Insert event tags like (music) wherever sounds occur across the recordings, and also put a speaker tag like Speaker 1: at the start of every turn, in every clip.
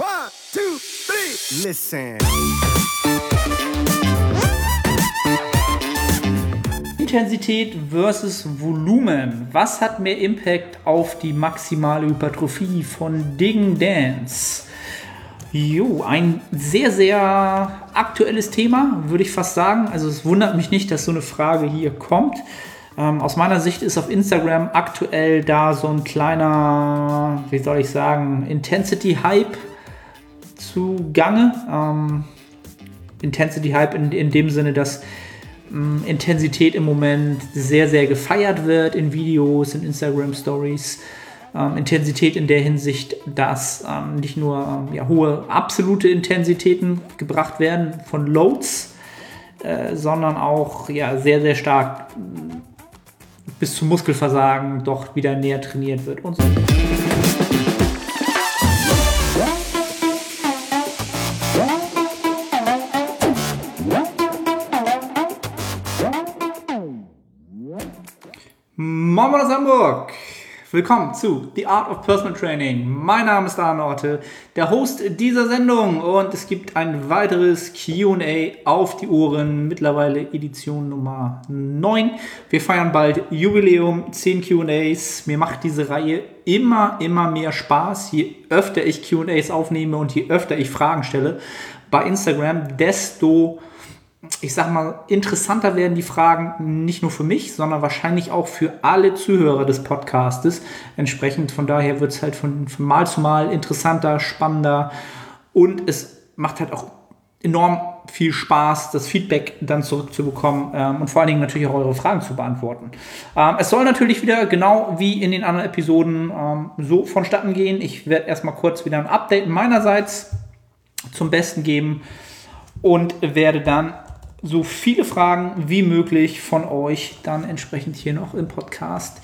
Speaker 1: One, two, three. Listen.
Speaker 2: Intensität versus Volumen. Was hat mehr Impact auf die maximale Hypertrophie von Ding Dance? Jo, ein sehr, sehr aktuelles Thema, würde ich fast sagen. Also es wundert mich nicht, dass so eine Frage hier kommt. Ähm, aus meiner Sicht ist auf Instagram aktuell da so ein kleiner, wie soll ich sagen, Intensity-Hype zugange. Ähm, Intensity-Hype in, in dem Sinne, dass ähm, Intensität im Moment sehr, sehr gefeiert wird in Videos, in Instagram-Stories. Ähm, Intensität in der Hinsicht, dass ähm, nicht nur ähm, ja, hohe absolute Intensitäten gebracht werden von Loads, äh, sondern auch ja, sehr, sehr stark bis zum Muskelversagen doch wieder näher trainiert wird und so. Moin aus Hamburg! Willkommen zu The Art of Personal Training. Mein Name ist Arne Orte, der Host dieser Sendung und es gibt ein weiteres QA auf die Ohren, mittlerweile Edition Nummer 9. Wir feiern bald Jubiläum, 10 QAs. Mir macht diese Reihe immer, immer mehr Spaß, je öfter ich QAs aufnehme und je öfter ich Fragen stelle bei Instagram, desto ich sag mal, interessanter werden die Fragen nicht nur für mich, sondern wahrscheinlich auch für alle Zuhörer des Podcastes. Entsprechend von daher wird es halt von, von Mal zu Mal interessanter, spannender und es macht halt auch enorm viel Spaß, das Feedback dann zurückzubekommen ähm, und vor allen Dingen natürlich auch eure Fragen zu beantworten. Ähm, es soll natürlich wieder genau wie in den anderen Episoden ähm, so vonstatten gehen. Ich werde erstmal kurz wieder ein Update meinerseits zum Besten geben und werde dann so viele Fragen wie möglich von euch dann entsprechend hier noch im Podcast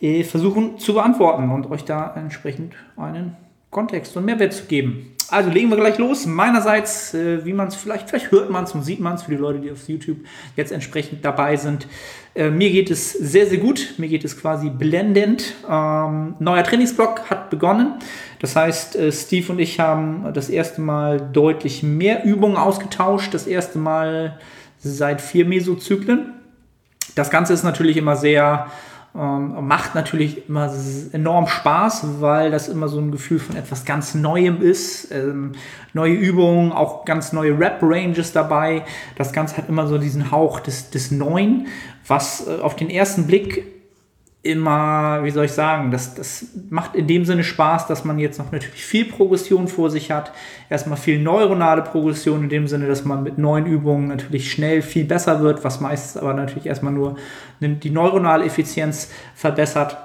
Speaker 2: äh, versuchen zu beantworten und euch da entsprechend einen Kontext und Mehrwert zu geben. Also legen wir gleich los. Meinerseits, äh, wie man es vielleicht, vielleicht hört man es und sieht man es für die Leute, die auf YouTube jetzt entsprechend dabei sind. Äh, mir geht es sehr, sehr gut. Mir geht es quasi blendend. Ähm, neuer Trainingsblock hat begonnen. Das heißt, äh, Steve und ich haben das erste Mal deutlich mehr Übungen ausgetauscht. Das erste Mal seit vier Mesozyklen. Das Ganze ist natürlich immer sehr ähm, macht natürlich immer enorm Spaß, weil das immer so ein Gefühl von etwas ganz Neuem ist. Ähm, neue Übungen, auch ganz neue Rap-Ranges dabei. Das Ganze hat immer so diesen Hauch des, des Neuen, was äh, auf den ersten Blick immer, wie soll ich sagen, das, das macht in dem Sinne Spaß, dass man jetzt noch natürlich viel Progression vor sich hat. Erstmal viel neuronale Progression in dem Sinne, dass man mit neuen Übungen natürlich schnell viel besser wird, was meistens aber natürlich erstmal nur die neuronale Effizienz verbessert.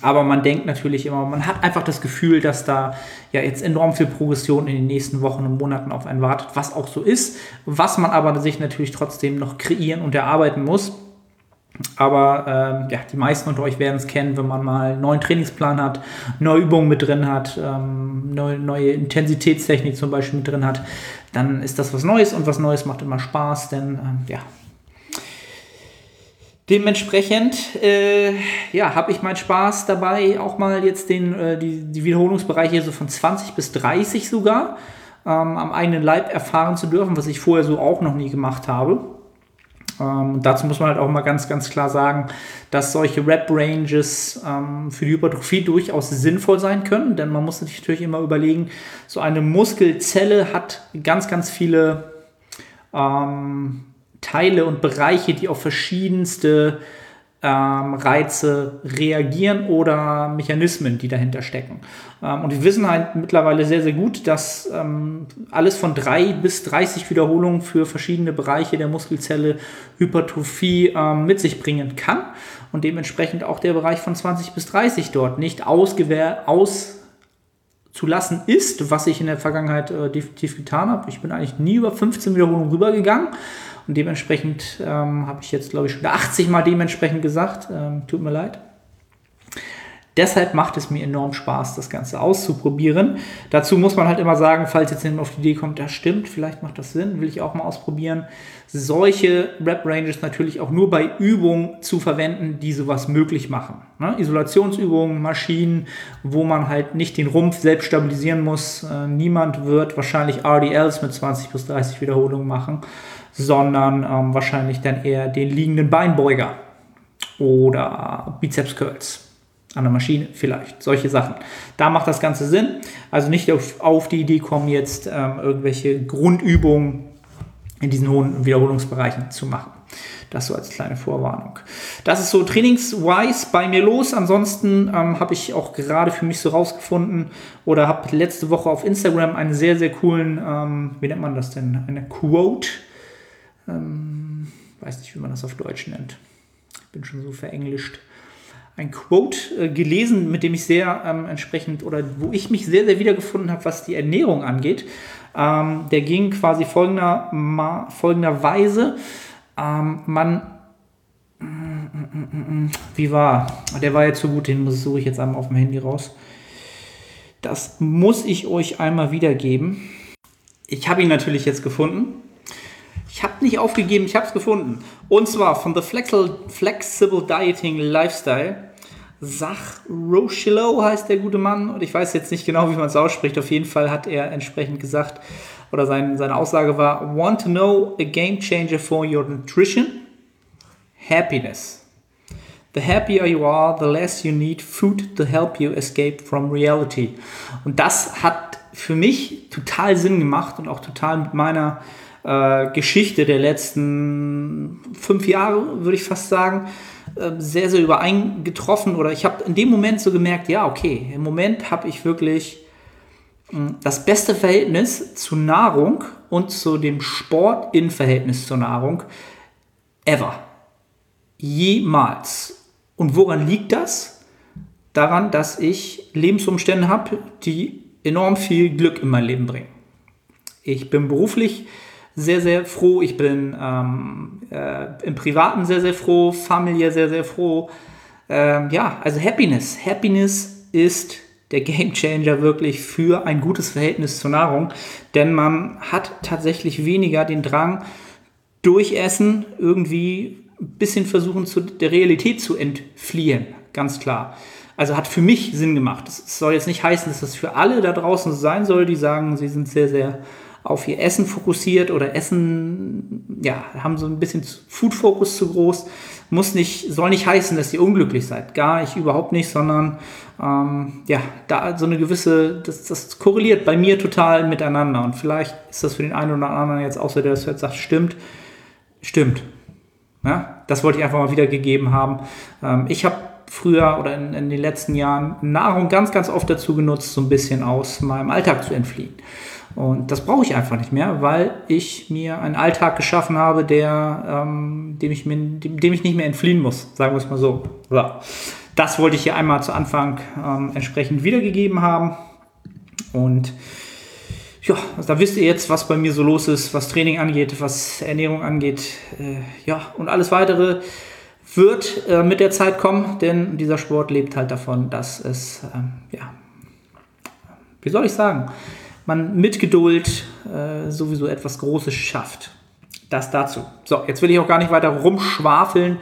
Speaker 2: Aber man denkt natürlich immer, man hat einfach das Gefühl, dass da ja jetzt enorm viel Progression in den nächsten Wochen und Monaten auf einen wartet, was auch so ist, was man aber sich natürlich trotzdem noch kreieren und erarbeiten muss. Aber ähm, ja, die meisten unter euch werden es kennen, wenn man mal einen neuen Trainingsplan hat, neue Übungen mit drin hat, ähm, neue, neue Intensitätstechnik zum Beispiel mit drin hat, dann ist das was Neues und was Neues macht immer Spaß, denn ähm, ja. Dementsprechend äh, ja, habe ich meinen Spaß dabei, auch mal jetzt den, äh, die, die Wiederholungsbereiche so von 20 bis 30 sogar ähm, am eigenen Leib erfahren zu dürfen, was ich vorher so auch noch nie gemacht habe. Ähm, dazu muss man halt auch mal ganz, ganz klar sagen, dass solche Rap-Ranges ähm, für die Hypertrophie durchaus sinnvoll sein können, denn man muss natürlich immer überlegen, so eine Muskelzelle hat ganz, ganz viele ähm, Teile und Bereiche, die auf verschiedenste ähm, Reize reagieren oder Mechanismen, die dahinter stecken. Ähm, und wir wissen halt mittlerweile sehr, sehr gut, dass ähm, alles von drei bis 30 Wiederholungen für verschiedene Bereiche der Muskelzelle Hypertrophie ähm, mit sich bringen kann und dementsprechend auch der Bereich von 20 bis 30 dort nicht ausgewehr aus zu ist, was ich in der Vergangenheit äh, definitiv getan habe. Ich bin eigentlich nie über 15 Wiederholungen rübergegangen. Und dementsprechend ähm, habe ich jetzt, glaube ich, schon 80 Mal dementsprechend gesagt. Ähm, tut mir leid. Deshalb macht es mir enorm Spaß, das Ganze auszuprobieren. Dazu muss man halt immer sagen, falls jetzt jemand auf die Idee kommt, das stimmt, vielleicht macht das Sinn, will ich auch mal ausprobieren, solche Rep-Ranges natürlich auch nur bei Übungen zu verwenden, die sowas möglich machen. Ne? Isolationsübungen, Maschinen, wo man halt nicht den Rumpf selbst stabilisieren muss. Äh, niemand wird wahrscheinlich RDLs mit 20 bis 30 Wiederholungen machen, sondern ähm, wahrscheinlich dann eher den liegenden Beinbeuger oder Bizeps Curls an der Maschine vielleicht, solche Sachen. Da macht das Ganze Sinn. Also nicht auf, auf die Idee kommen, jetzt ähm, irgendwelche Grundübungen in diesen hohen Wiederholungsbereichen zu machen. Das so als kleine Vorwarnung. Das ist so trainingswise bei mir los. Ansonsten ähm, habe ich auch gerade für mich so rausgefunden oder habe letzte Woche auf Instagram einen sehr, sehr coolen, ähm, wie nennt man das denn? Eine Quote. Ähm, weiß nicht, wie man das auf Deutsch nennt. Ich bin schon so verenglischt ein Quote äh, gelesen, mit dem ich sehr ähm, entsprechend oder wo ich mich sehr, sehr wiedergefunden habe, was die Ernährung angeht. Ähm, der ging quasi folgender, ma, folgenderweise. Ähm, man, wie war? Der war jetzt so gut, den suche ich jetzt einmal auf dem Handy raus. Das muss ich euch einmal wiedergeben. Ich habe ihn natürlich jetzt gefunden. Ich habe nicht aufgegeben, ich habe es gefunden. Und zwar von The Flexible Dieting Lifestyle. Sach Rochilo heißt der gute Mann. Und ich weiß jetzt nicht genau, wie man es ausspricht. Auf jeden Fall hat er entsprechend gesagt, oder sein, seine Aussage war, Want to know a game changer for your nutrition? Happiness. The happier you are, the less you need food to help you escape from reality. Und das hat für mich total Sinn gemacht und auch total mit meiner äh, Geschichte der letzten fünf Jahre, würde ich fast sagen, äh, sehr, sehr übereingetroffen. Oder ich habe in dem Moment so gemerkt, ja, okay, im Moment habe ich wirklich hm, das beste Verhältnis zu Nahrung und zu dem Sport in Verhältnis zur Nahrung ever. Jemals. Und woran liegt das? Daran, dass ich Lebensumstände habe, die enorm viel Glück in mein Leben bringen. Ich bin beruflich sehr, sehr froh. Ich bin ähm, äh, im Privaten sehr, sehr froh, familiär sehr, sehr froh. Ähm, ja, also Happiness. Happiness ist der Game Changer wirklich für ein gutes Verhältnis zur Nahrung, denn man hat tatsächlich weniger den Drang, durch Essen irgendwie ein bisschen versuchen, zu der Realität zu entfliehen. Ganz klar. Also hat für mich Sinn gemacht. Es soll jetzt nicht heißen, dass das für alle da draußen sein soll, die sagen, sie sind sehr, sehr auf ihr Essen fokussiert oder Essen, ja, haben so ein bisschen Food-Fokus zu groß. Muss nicht, soll nicht heißen, dass ihr unglücklich seid. Gar ich überhaupt nicht, sondern ähm, ja, da so eine gewisse, das, das korreliert bei mir total miteinander. Und vielleicht ist das für den einen oder anderen jetzt auch so, der das hört, sagt, stimmt, stimmt. Ja, das wollte ich einfach mal wiedergegeben haben. Ähm, ich habe früher oder in, in, den letzten Jahren Nahrung ganz, ganz oft dazu genutzt, so ein bisschen aus meinem Alltag zu entfliehen. Und das brauche ich einfach nicht mehr, weil ich mir einen Alltag geschaffen habe, der, ähm, dem, ich mir, dem, ich nicht mehr entfliehen muss, sagen wir es mal so. so. Das wollte ich hier einmal zu Anfang ähm, entsprechend wiedergegeben haben. Und ja, also da wisst ihr jetzt, was bei mir so los ist, was Training angeht, was Ernährung angeht. Äh, ja, und alles weitere wird äh, mit der Zeit kommen, denn dieser Sport lebt halt davon, dass es, ähm, ja, wie soll ich sagen, man mit Geduld äh, sowieso etwas Großes schafft. Das dazu. So, jetzt will ich auch gar nicht weiter rumschwafeln,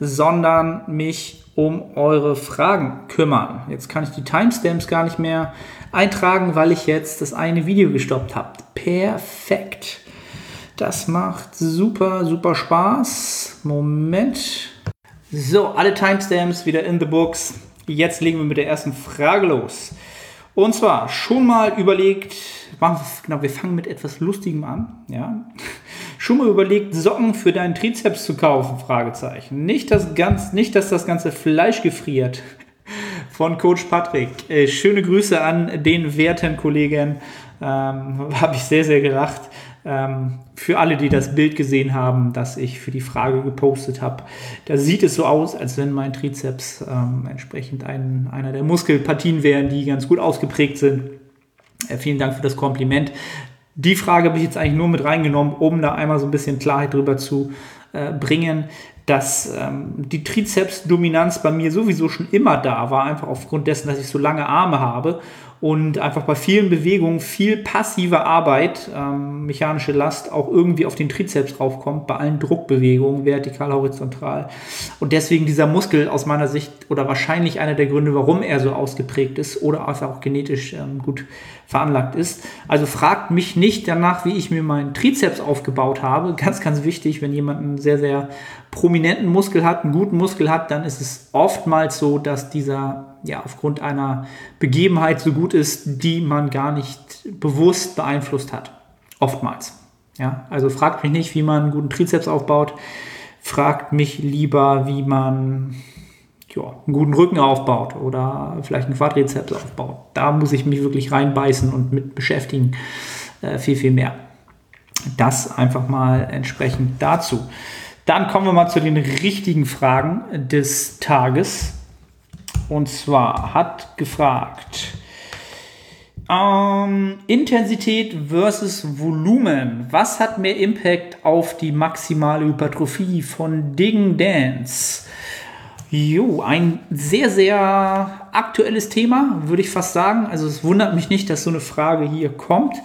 Speaker 2: sondern mich um eure Fragen kümmern. Jetzt kann ich die Timestamps gar nicht mehr eintragen, weil ich jetzt das eine Video gestoppt habe. Perfekt. Das macht super, super Spaß. Moment. So, alle Timestamps wieder in the books. Jetzt legen wir mit der ersten Frage los. Und zwar schon mal überlegt, genau, wir fangen mit etwas Lustigem an, ja. (laughs) Schon mal überlegt, Socken für deinen Trizeps zu kaufen? Fragezeichen. Nicht, das ganz, nicht dass das ganze Fleisch gefriert. (laughs) Von Coach Patrick. Äh, schöne Grüße an den werten Kollegen. Ähm, (laughs) Habe ich sehr, sehr gelacht. Ähm, für alle, die das Bild gesehen haben, das ich für die Frage gepostet habe, da sieht es so aus, als wenn mein Trizeps ähm, entsprechend ein, einer der Muskelpartien wären, die ganz gut ausgeprägt sind. Äh, vielen Dank für das Kompliment. Die Frage habe ich jetzt eigentlich nur mit reingenommen, um da einmal so ein bisschen Klarheit drüber zu äh, bringen. dass ähm, die Trizepsdominanz bei mir sowieso schon immer da war, einfach aufgrund dessen, dass ich so lange Arme habe und einfach bei vielen Bewegungen viel passive Arbeit, ähm, mechanische Last auch irgendwie auf den Trizeps raufkommt, bei allen Druckbewegungen, vertikal, horizontal. Und deswegen dieser Muskel aus meiner Sicht oder wahrscheinlich einer der Gründe, warum er so ausgeprägt ist oder auch genetisch ähm, gut veranlagt ist. Also fragt mich nicht danach, wie ich mir meinen Trizeps aufgebaut habe. Ganz, ganz wichtig, wenn jemand einen sehr, sehr prominenten Muskel hat, einen guten Muskel hat, dann ist es oftmals so, dass dieser ja, aufgrund einer Begebenheit so gut ist, die man gar nicht bewusst beeinflusst hat. Oftmals. Ja, also fragt mich nicht, wie man einen guten Trizeps aufbaut. Fragt mich lieber, wie man ja, einen guten Rücken aufbaut oder vielleicht einen Quadrizeps aufbaut. Da muss ich mich wirklich reinbeißen und mit beschäftigen. Äh, viel, viel mehr. Das einfach mal entsprechend dazu. Dann kommen wir mal zu den richtigen Fragen des Tages. Und zwar hat gefragt, ähm, Intensität versus Volumen. Was hat mehr Impact auf die maximale Hypertrophie von Ding Dance? Jo, ein sehr, sehr aktuelles Thema, würde ich fast sagen. Also es wundert mich nicht, dass so eine Frage hier kommt.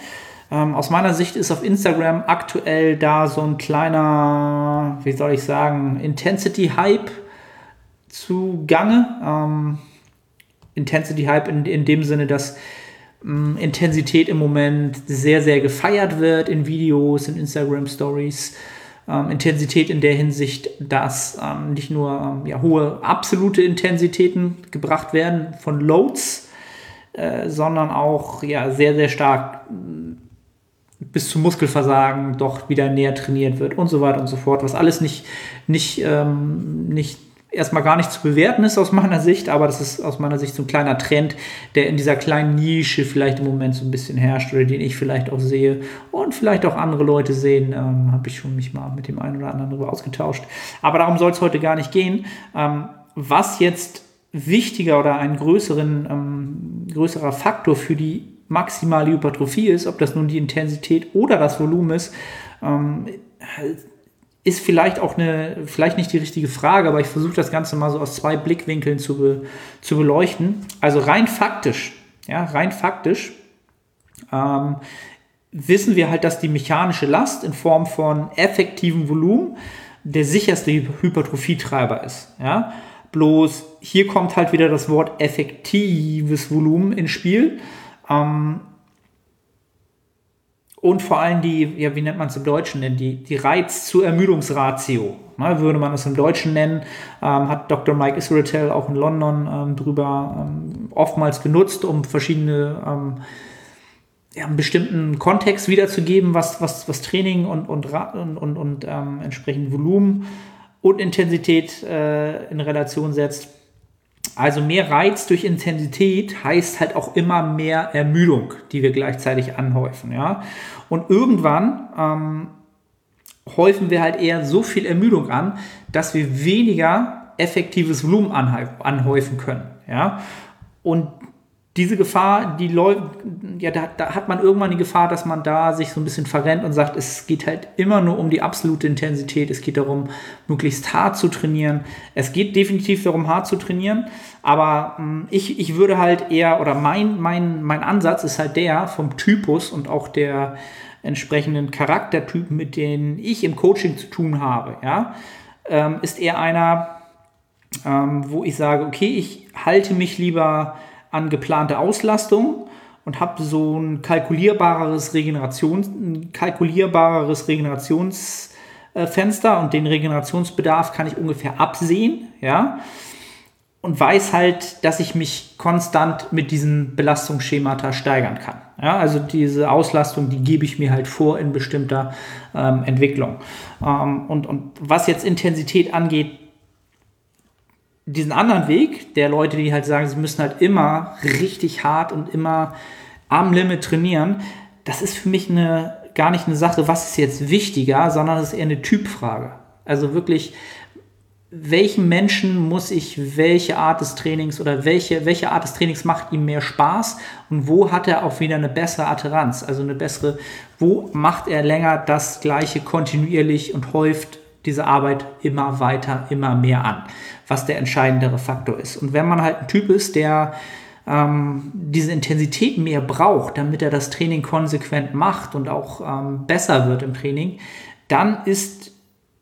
Speaker 2: Ähm, aus meiner Sicht ist auf Instagram aktuell da so ein kleiner, wie soll ich sagen, Intensity-Hype zugange. Ähm, Intensity Hype in, in dem Sinne, dass ähm, Intensität im Moment sehr, sehr gefeiert wird in Videos, in Instagram Stories. Ähm, Intensität in der Hinsicht, dass ähm, nicht nur ähm, ja, hohe absolute Intensitäten gebracht werden von Loads, äh, sondern auch ja, sehr, sehr stark bis zum Muskelversagen doch wieder näher trainiert wird und so weiter und so fort, was alles nicht, nicht, ähm, nicht erstmal gar nicht zu bewerten ist aus meiner Sicht, aber das ist aus meiner Sicht so ein kleiner Trend, der in dieser kleinen Nische vielleicht im Moment so ein bisschen herrscht oder den ich vielleicht auch sehe und vielleicht auch andere Leute sehen. Ähm, Habe ich schon mich mal mit dem einen oder anderen darüber ausgetauscht. Aber darum soll es heute gar nicht gehen. Ähm, was jetzt wichtiger oder ein größeren, ähm, größerer Faktor für die maximale Hypertrophie ist, ob das nun die Intensität oder das Volumen ist, ähm, ist vielleicht auch eine, vielleicht nicht die richtige Frage, aber ich versuche das Ganze mal so aus zwei Blickwinkeln zu, be, zu beleuchten. Also rein faktisch, ja, rein faktisch ähm, wissen wir halt, dass die mechanische Last in Form von effektivem Volumen der sicherste Hypertrophietreiber ist. Ja? Bloß hier kommt halt wieder das Wort effektives Volumen ins Spiel. Ähm, und vor allem die, ja, wie nennt man es im Deutschen denn, die, die Reiz-zu-Ermüdungsratio, ne, würde man es im Deutschen nennen, ähm, hat Dr. Mike Israetel auch in London ähm, drüber ähm, oftmals genutzt, um verschiedene, ähm, ja, einen bestimmten Kontext wiederzugeben, was, was, was Training und, und, und, und, und ähm, entsprechend Volumen und Intensität äh, in Relation setzt. Also mehr Reiz durch Intensität heißt halt auch immer mehr Ermüdung, die wir gleichzeitig anhäufen. Ja? Und irgendwann ähm, häufen wir halt eher so viel Ermüdung an, dass wir weniger effektives Volumen anhäufen können. Ja? Und diese Gefahr, die läuft, ja, da, da, hat man irgendwann die Gefahr, dass man da sich so ein bisschen verrennt und sagt, es geht halt immer nur um die absolute Intensität. Es geht darum, möglichst hart zu trainieren. Es geht definitiv darum, hart zu trainieren. Aber mh, hm, ich, ich würde halt eher, oder mein, mein, mein Ansatz ist halt der vom Typus und auch der entsprechenden Charaktertypen, mit denen ich im Coaching zu tun habe, ja, ähm, ist eher einer, ähm, wo ich sage, okay, ich halte mich lieber an geplante Auslastung und habe so ein kalkulierbareres Regenerations, ein kalkulierbareres Regenerationsfenster und den Regenerationsbedarf kann ich ungefähr absehen, ja, und weiß halt, dass ich mich konstant mit diesen Belastungsschemata steigern kann. Ja, also diese Auslastung, die gebe ich mir halt vor in bestimmter ähm, Entwicklung. Ähm, und, und was jetzt Intensität angeht, diesen anderen Weg der Leute, die halt sagen, sie müssen halt immer richtig hart und immer am Limit trainieren, das ist für mich eine, gar nicht eine Sache, was ist jetzt wichtiger, sondern es ist eher eine Typfrage. Also wirklich, welchen Menschen muss ich welche Art des Trainings oder welche, welche Art des Trainings macht ihm mehr Spaß und wo hat er auch wieder eine bessere Adherenz, also eine bessere, wo macht er länger das gleiche kontinuierlich und häuft diese Arbeit immer weiter, immer mehr an, was der entscheidendere Faktor ist. Und wenn man halt ein Typ ist, der ähm, diese Intensität mehr braucht, damit er das Training konsequent macht und auch ähm, besser wird im Training, dann ist,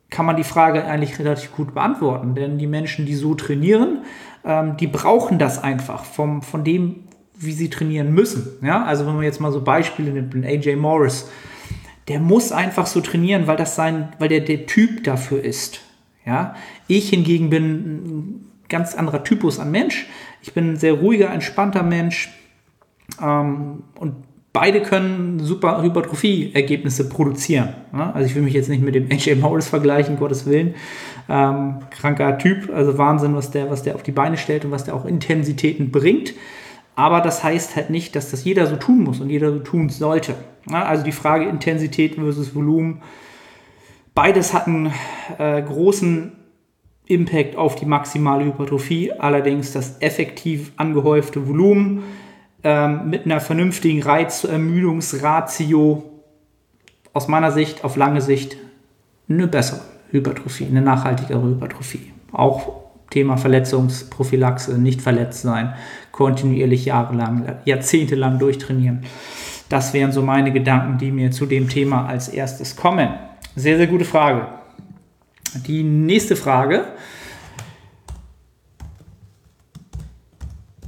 Speaker 2: kann man die Frage eigentlich relativ gut beantworten. Denn die Menschen, die so trainieren, ähm, die brauchen das einfach vom, von dem, wie sie trainieren müssen. Ja? Also wenn man jetzt mal so Beispiele nimmt, AJ Morris, der muss einfach so trainieren, weil das sein, weil der der Typ dafür ist. Ja, ich hingegen bin ein ganz anderer Typus an Mensch. Ich bin ein sehr ruhiger, entspannter Mensch ähm, und beide können super Hypertrophie-Ergebnisse produzieren. Ja? Also ich will mich jetzt nicht mit dem AJ Morris vergleichen, Gottes Willen. Ähm, kranker Typ, also Wahnsinn, was der, was der auf die Beine stellt und was der auch Intensitäten bringt. Aber das heißt halt nicht, dass das jeder so tun muss und jeder so tun sollte. Also die Frage Intensität versus Volumen. Beides hat einen äh, großen Impact auf die maximale Hypertrophie. Allerdings das effektiv angehäufte Volumen ähm, mit einer vernünftigen Reiz-zu-Ermüdungsratio aus meiner Sicht auf lange Sicht eine bessere Hypertrophie, eine nachhaltigere Hypertrophie. Auch Thema Verletzungsprophylaxe, nicht verletzt sein, kontinuierlich jahrelang, jahrzehntelang durchtrainieren. Das wären so meine Gedanken, die mir zu dem Thema als erstes kommen. Sehr, sehr gute Frage. Die nächste Frage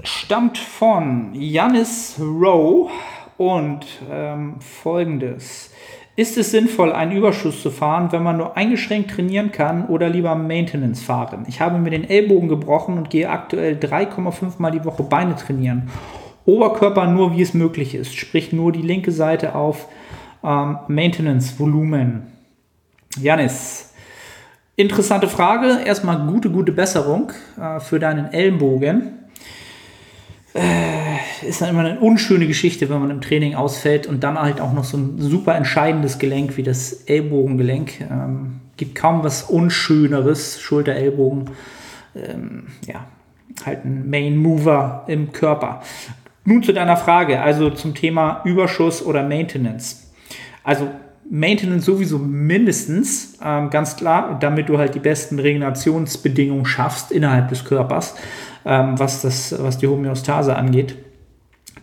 Speaker 2: stammt von Janis Rowe und ähm, folgendes. Ist es sinnvoll, einen Überschuss zu fahren, wenn man nur eingeschränkt trainieren kann oder lieber Maintenance fahren? Ich habe mir den Ellbogen gebrochen und gehe aktuell 3,5 Mal die Woche Beine trainieren. Oberkörper nur, wie es möglich ist, sprich nur die linke Seite auf ähm, Maintenance-Volumen. Janis, interessante Frage. Erstmal gute, gute Besserung äh, für deinen Ellbogen. Äh, ist dann immer eine unschöne Geschichte, wenn man im Training ausfällt und dann halt auch noch so ein super entscheidendes Gelenk wie das Ellbogengelenk. Ähm, gibt kaum was Unschöneres, Schulter, Ellbogen. Ähm, ja, halt ein Main Mover im Körper. Nun zu deiner Frage, also zum Thema Überschuss oder Maintenance. Also Maintenance sowieso mindestens, ähm, ganz klar, damit du halt die besten Regenerationsbedingungen schaffst innerhalb des Körpers, ähm, was, das, was die Homöostase angeht.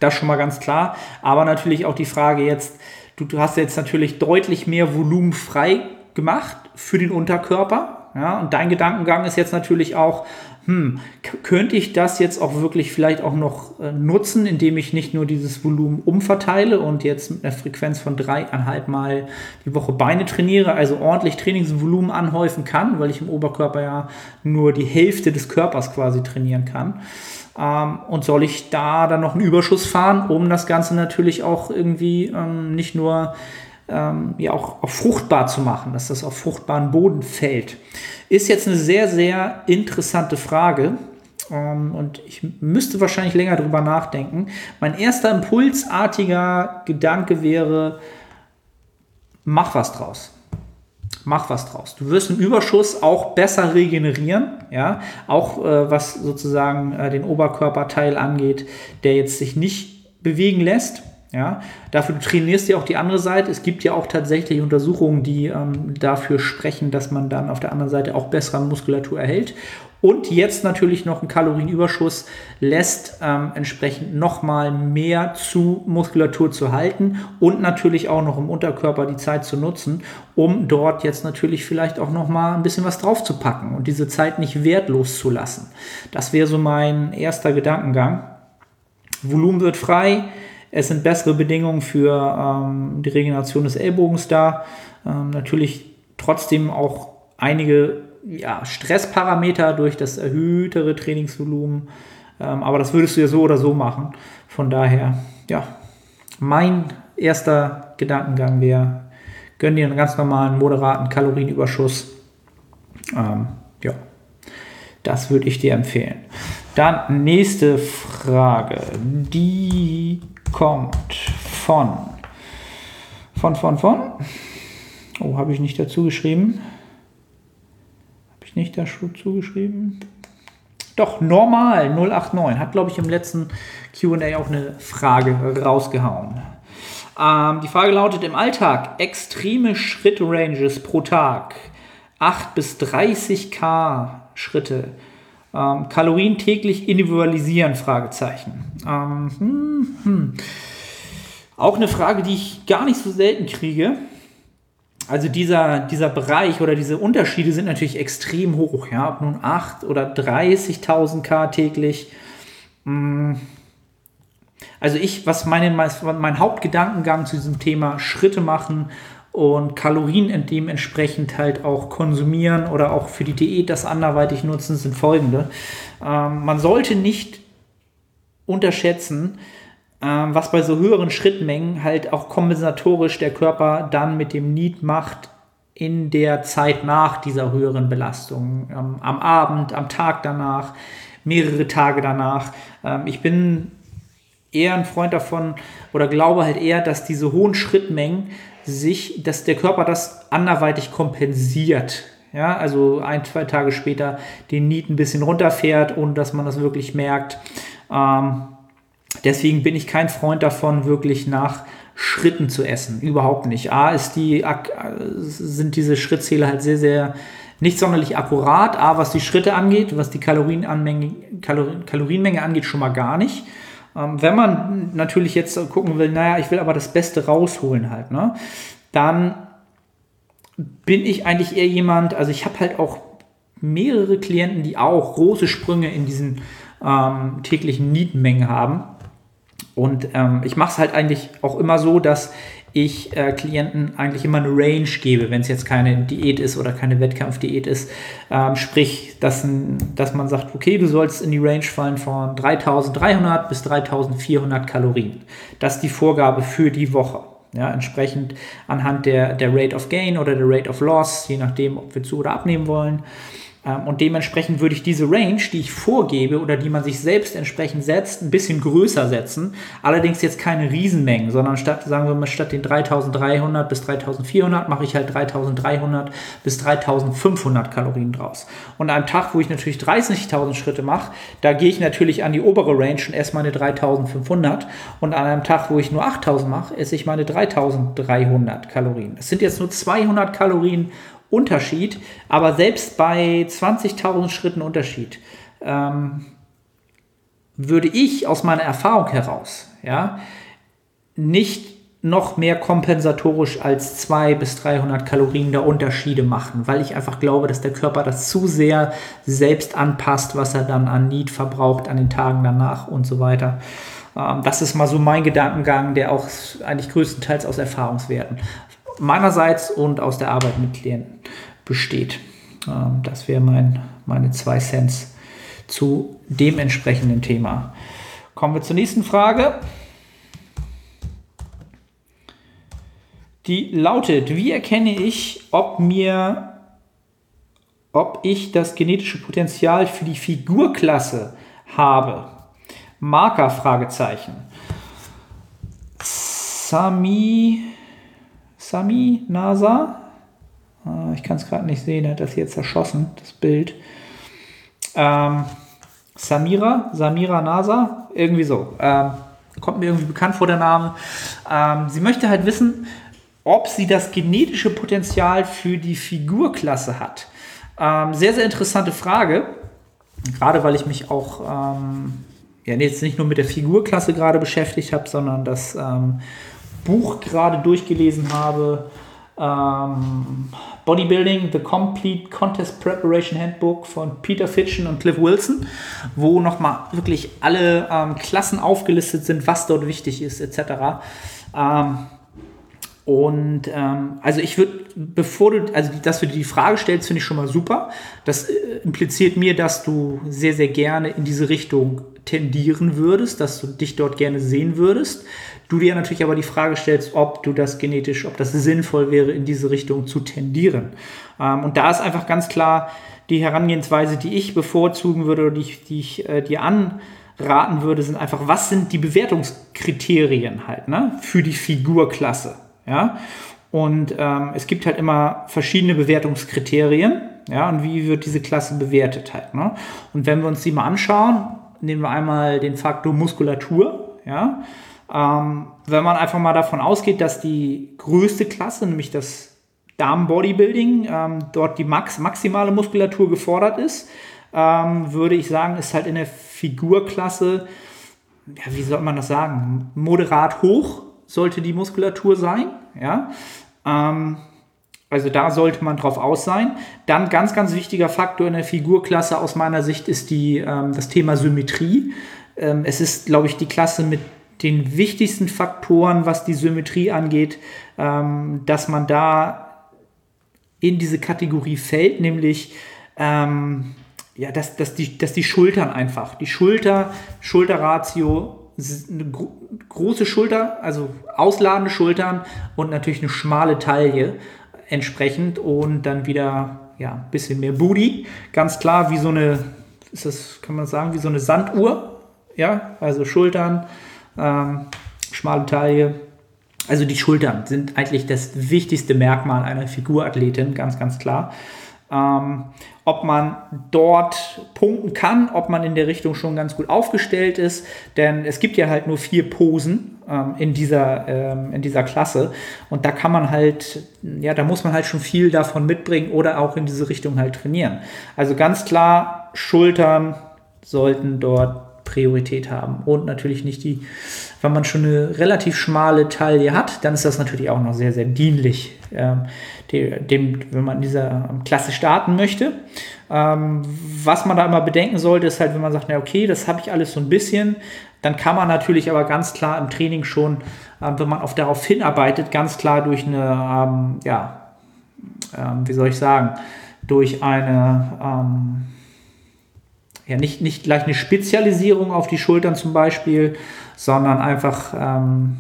Speaker 2: Das schon mal ganz klar. Aber natürlich auch die Frage jetzt, du, du hast jetzt natürlich deutlich mehr Volumen frei gemacht für den Unterkörper. Ja, und dein Gedankengang ist jetzt natürlich auch, hm, könnte ich das jetzt auch wirklich vielleicht auch noch äh, nutzen, indem ich nicht nur dieses Volumen umverteile und jetzt mit einer Frequenz von dreieinhalb Mal die Woche Beine trainiere, also ordentlich Trainingsvolumen anhäufen kann, weil ich im Oberkörper ja nur die Hälfte des Körpers quasi trainieren kann. Ähm, und soll ich da dann noch einen Überschuss fahren, um das Ganze natürlich auch irgendwie ähm, nicht nur ähm, ja auch, auch fruchtbar zu machen, dass das auf fruchtbaren Boden fällt. Ist jetzt eine sehr, sehr interessante Frage. Ähm, und ich müsste wahrscheinlich länger drüber nachdenken. Mein erster impulsartiger Gedanke wäre, mach was draus mach was draus. Du wirst im Überschuss auch besser regenerieren, ja, auch äh, was sozusagen äh, den Oberkörperteil angeht, der jetzt sich nicht bewegen lässt. Ja, dafür du trainierst ja auch die andere Seite. Es gibt ja auch tatsächlich Untersuchungen, die ähm, dafür sprechen, dass man dann auf der anderen Seite auch bessere Muskulatur erhält. Und jetzt natürlich noch ein Kalorienüberschuss lässt ähm, entsprechend nochmal mehr zu Muskulatur zu halten und natürlich auch noch im Unterkörper die Zeit zu nutzen, um dort jetzt natürlich vielleicht auch nochmal ein bisschen was drauf zu packen und diese Zeit nicht wertlos zu lassen. Das wäre so mein erster Gedankengang. Volumen wird frei. Es sind bessere Bedingungen für ähm, die Regeneration des Ellbogens da. Ähm, natürlich trotzdem auch einige ja, Stressparameter durch das erhöhtere Trainingsvolumen. Ähm, aber das würdest du ja so oder so machen. Von daher, ja, mein erster Gedankengang wäre, gönn dir einen ganz normalen, moderaten Kalorienüberschuss. Ähm, ja, das würde ich dir empfehlen. Dann nächste Frage. Die kommt von, von, von, von. Oh, habe ich nicht dazu geschrieben nicht dazu zugeschrieben? Doch, normal 089 hat, glaube ich, im letzten QA auch eine Frage rausgehauen. Ähm, die Frage lautet: Im Alltag extreme Schrittranges pro Tag 8 bis 30k Schritte. Ähm, Kalorien täglich individualisieren? Fragezeichen. Ähm, hm, hm. Auch eine Frage, die ich gar nicht so selten kriege. Also dieser, dieser Bereich oder diese Unterschiede sind natürlich extrem hoch. Ja? Ob nun 8 oder 30.000 K täglich. Hm. Also ich, was meine, mein Hauptgedankengang zu diesem Thema Schritte machen und Kalorien dementsprechend halt auch konsumieren oder auch für die Diät das anderweitig nutzen, sind folgende. Ähm, man sollte nicht unterschätzen, ähm, was bei so höheren Schrittmengen halt auch kompensatorisch der Körper dann mit dem Need macht in der Zeit nach dieser höheren Belastung. Ähm, am Abend, am Tag danach, mehrere Tage danach. Ähm, ich bin eher ein Freund davon oder glaube halt eher, dass diese hohen Schrittmengen sich, dass der Körper das anderweitig kompensiert. Ja, also ein, zwei Tage später den Niet ein bisschen runterfährt, ohne dass man das wirklich merkt. Ähm, deswegen bin ich kein Freund davon, wirklich nach Schritten zu essen. Überhaupt nicht. A ist die, sind diese Schrittzähler halt sehr, sehr nicht sonderlich akkurat. A, was die Schritte angeht, was die Kalorienmenge angeht, schon mal gar nicht. Ähm, wenn man natürlich jetzt gucken will, naja, ich will aber das Beste rausholen halt, ne, dann bin ich eigentlich eher jemand, also ich habe halt auch mehrere Klienten, die auch große Sprünge in diesen ähm, täglichen Nietenmengen haben. Und ähm, ich mache es halt eigentlich auch immer so, dass ich äh, Klienten eigentlich immer eine Range gebe, wenn es jetzt keine Diät ist oder keine Wettkampfdiät ist. Ähm, sprich, dass, dass man sagt, okay, du sollst in die Range fallen von 3300 bis 3400 Kalorien. Das ist die Vorgabe für die Woche. Ja, entsprechend anhand der, der Rate of Gain oder der Rate of Loss, je nachdem, ob wir zu oder abnehmen wollen. Ähm, und dementsprechend würde ich diese Range, die ich vorgebe oder die man sich selbst entsprechend setzt, ein bisschen größer setzen. Allerdings jetzt keine Riesenmengen, sondern statt, sagen wir mal, statt den 3300 bis 3400 mache ich halt 3300 bis 3500 Kalorien draus. Und an einem Tag, wo ich natürlich 30.000 Schritte mache, da gehe ich natürlich an die obere Range und esse meine 3500. Und an einem Tag, wo ich nur 8000 mache, esse ich meine 3300 Kalorien. Es sind jetzt nur 200 Kalorien Unterschied, aber selbst bei 20.000 Schritten Unterschied ähm, würde ich aus meiner Erfahrung heraus ja, nicht noch mehr kompensatorisch als 200 bis 300 Kalorien der Unterschiede machen, weil ich einfach glaube, dass der Körper das zu sehr selbst anpasst, was er dann an Need verbraucht an den Tagen danach und so weiter. Ähm, das ist mal so mein Gedankengang, der auch eigentlich größtenteils aus Erfahrungswerten meinerseits und aus der Arbeit mit Klienten besteht. Ähm, das wäre mein, meine zwei Cents zu dem entsprechenden Thema. Kommen wir zur nächsten Frage. Die lautet, wie erkenne ich, ob mir, ob ich das genetische Potenzial für die Figurklasse habe? Marker, Fragezeichen. Sami Sami Nasa. Ah, ich kann es gerade nicht sehen, er hat das hier zerschossen, das Bild. Ähm, Samira, Samira Nasa, irgendwie so. Ähm, kommt mir irgendwie bekannt vor der Name. Ähm, sie möchte halt wissen, ob sie das genetische Potenzial für die Figurklasse hat. Ähm, sehr, sehr interessante Frage. Gerade weil ich mich auch ähm, ja, jetzt nicht nur mit der Figurklasse gerade beschäftigt habe, sondern das ähm, Buch gerade durchgelesen habe. Ähm, Bodybuilding, The Complete Contest Preparation Handbook von Peter Fitchen und Cliff Wilson, wo nochmal wirklich alle ähm, Klassen aufgelistet sind, was dort wichtig ist, etc. Ähm, und ähm, also ich würde, bevor du, also dass du dir die Frage stellst, finde ich schon mal super. Das äh, impliziert mir, dass du sehr, sehr gerne in diese Richtung tendieren würdest, dass du dich dort gerne sehen würdest. Du dir natürlich aber die Frage stellst, ob du das genetisch, ob das sinnvoll wäre, in diese Richtung zu tendieren. Ähm, und da ist einfach ganz klar die Herangehensweise, die ich bevorzugen würde oder die ich, die ich äh, dir anraten würde, sind einfach, was sind die Bewertungskriterien halt ne, für die Figurklasse. Ja? Und ähm, es gibt halt immer verschiedene Bewertungskriterien. Ja, und wie wird diese Klasse bewertet halt. Ne? Und wenn wir uns die mal anschauen, nehmen wir einmal den Faktor Muskulatur. Ja? Ähm, wenn man einfach mal davon ausgeht, dass die größte Klasse, nämlich das Damen-Bodybuilding ähm, dort die max maximale Muskulatur gefordert ist, ähm, würde ich sagen, ist halt in der Figurklasse, ja, wie soll man das sagen, moderat hoch sollte die Muskulatur sein. Ja? Ähm, also da sollte man drauf aus sein. Dann ganz, ganz wichtiger Faktor in der Figurklasse aus meiner Sicht ist die, ähm, das Thema Symmetrie. Ähm, es ist, glaube ich, die Klasse mit den wichtigsten Faktoren, was die Symmetrie angeht, ähm, dass man da in diese Kategorie fällt, nämlich ähm, ja, dass, dass, die, dass die Schultern einfach, die Schulter, Schulterratio, eine gro große Schulter, also ausladende Schultern und natürlich eine schmale Taille entsprechend und dann wieder ja, ein bisschen mehr Booty. Ganz klar, wie so eine, ist das, kann man sagen, wie so eine Sanduhr. Ja, also Schultern, ähm, schmale Taille. Also die Schultern sind eigentlich das wichtigste Merkmal einer Figurathletin, ganz, ganz klar. Ähm, ob man dort punkten kann, ob man in der Richtung schon ganz gut aufgestellt ist, denn es gibt ja halt nur vier Posen ähm, in, dieser, ähm, in dieser Klasse und da kann man halt, ja, da muss man halt schon viel davon mitbringen oder auch in diese Richtung halt trainieren. Also ganz klar, Schultern sollten dort Priorität haben und natürlich nicht die, wenn man schon eine relativ schmale Taille hat, dann ist das natürlich auch noch sehr, sehr dienlich ähm, dem, wenn man in dieser Klasse starten möchte. Ähm, was man da immer bedenken sollte, ist halt, wenn man sagt, na okay, das habe ich alles so ein bisschen, dann kann man natürlich aber ganz klar im Training schon, äh, wenn man auf darauf hinarbeitet, ganz klar durch eine, ähm, ja, ähm, wie soll ich sagen, durch eine, ähm, ja, nicht, nicht gleich eine Spezialisierung auf die Schultern zum Beispiel, sondern einfach, ähm,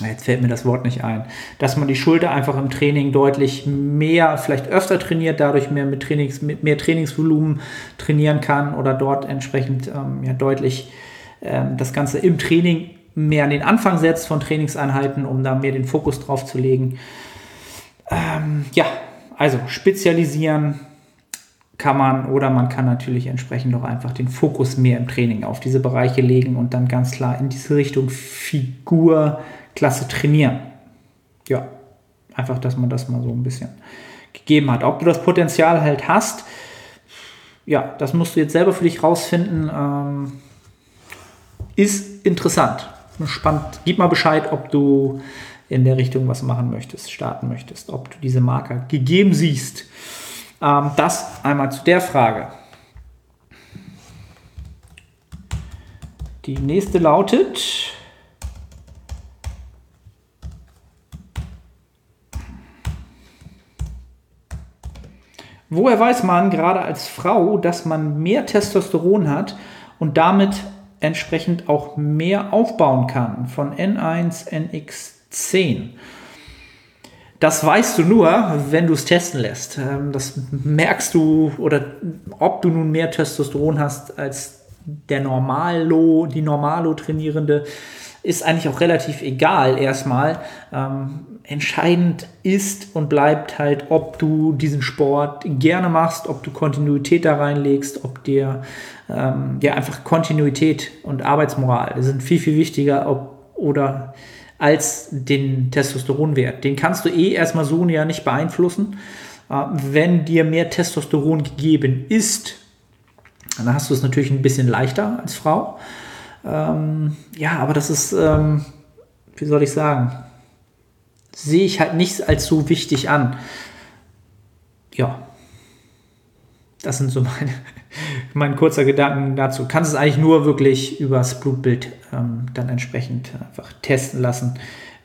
Speaker 2: jetzt fällt mir das Wort nicht ein, dass man die Schulter einfach im Training deutlich mehr, vielleicht öfter trainiert, dadurch mehr mit, Trainings, mit mehr Trainingsvolumen trainieren kann oder dort entsprechend ähm, ja, deutlich ähm, das Ganze im Training mehr an den Anfang setzt von Trainingseinheiten, um da mehr den Fokus drauf zu legen. Ähm, ja, also spezialisieren kann man oder man kann natürlich entsprechend auch einfach den Fokus mehr im Training auf diese Bereiche legen und dann ganz klar in diese Richtung Figur klasse trainieren. Ja, einfach, dass man das mal so ein bisschen gegeben hat. Ob du das Potenzial halt hast, ja, das musst du jetzt selber für dich rausfinden. Ähm, ist interessant, spannend. Gib mal Bescheid, ob du in der Richtung was machen möchtest, starten möchtest, ob du diese Marker gegeben siehst. Ähm, das einmal zu der Frage. Die nächste lautet, Woher weiß man gerade als Frau, dass man mehr Testosteron hat und damit entsprechend auch mehr aufbauen kann von N1, NX10? Das weißt du nur, wenn du es testen lässt. Ähm, das merkst du oder ob du nun mehr Testosteron hast als der Normalo, die Normalo-Trainierende ist eigentlich auch relativ egal erstmal. Ähm, entscheidend ist und bleibt halt, ob du diesen Sport gerne machst, ob du Kontinuität da reinlegst, ob dir ähm, ja einfach Kontinuität und Arbeitsmoral sind viel, viel wichtiger ob, oder als den Testosteronwert. Den kannst du eh erstmal so ja nicht beeinflussen. Äh, wenn dir mehr Testosteron gegeben ist, dann hast du es natürlich ein bisschen leichter als Frau. Ähm, ja, aber das ist, ähm, wie soll ich sagen, sehe ich halt nicht als so wichtig an. Ja, das sind so meine, mein kurzer Gedanken dazu. Kannst es eigentlich nur wirklich übers Blutbild ähm, dann entsprechend einfach testen lassen,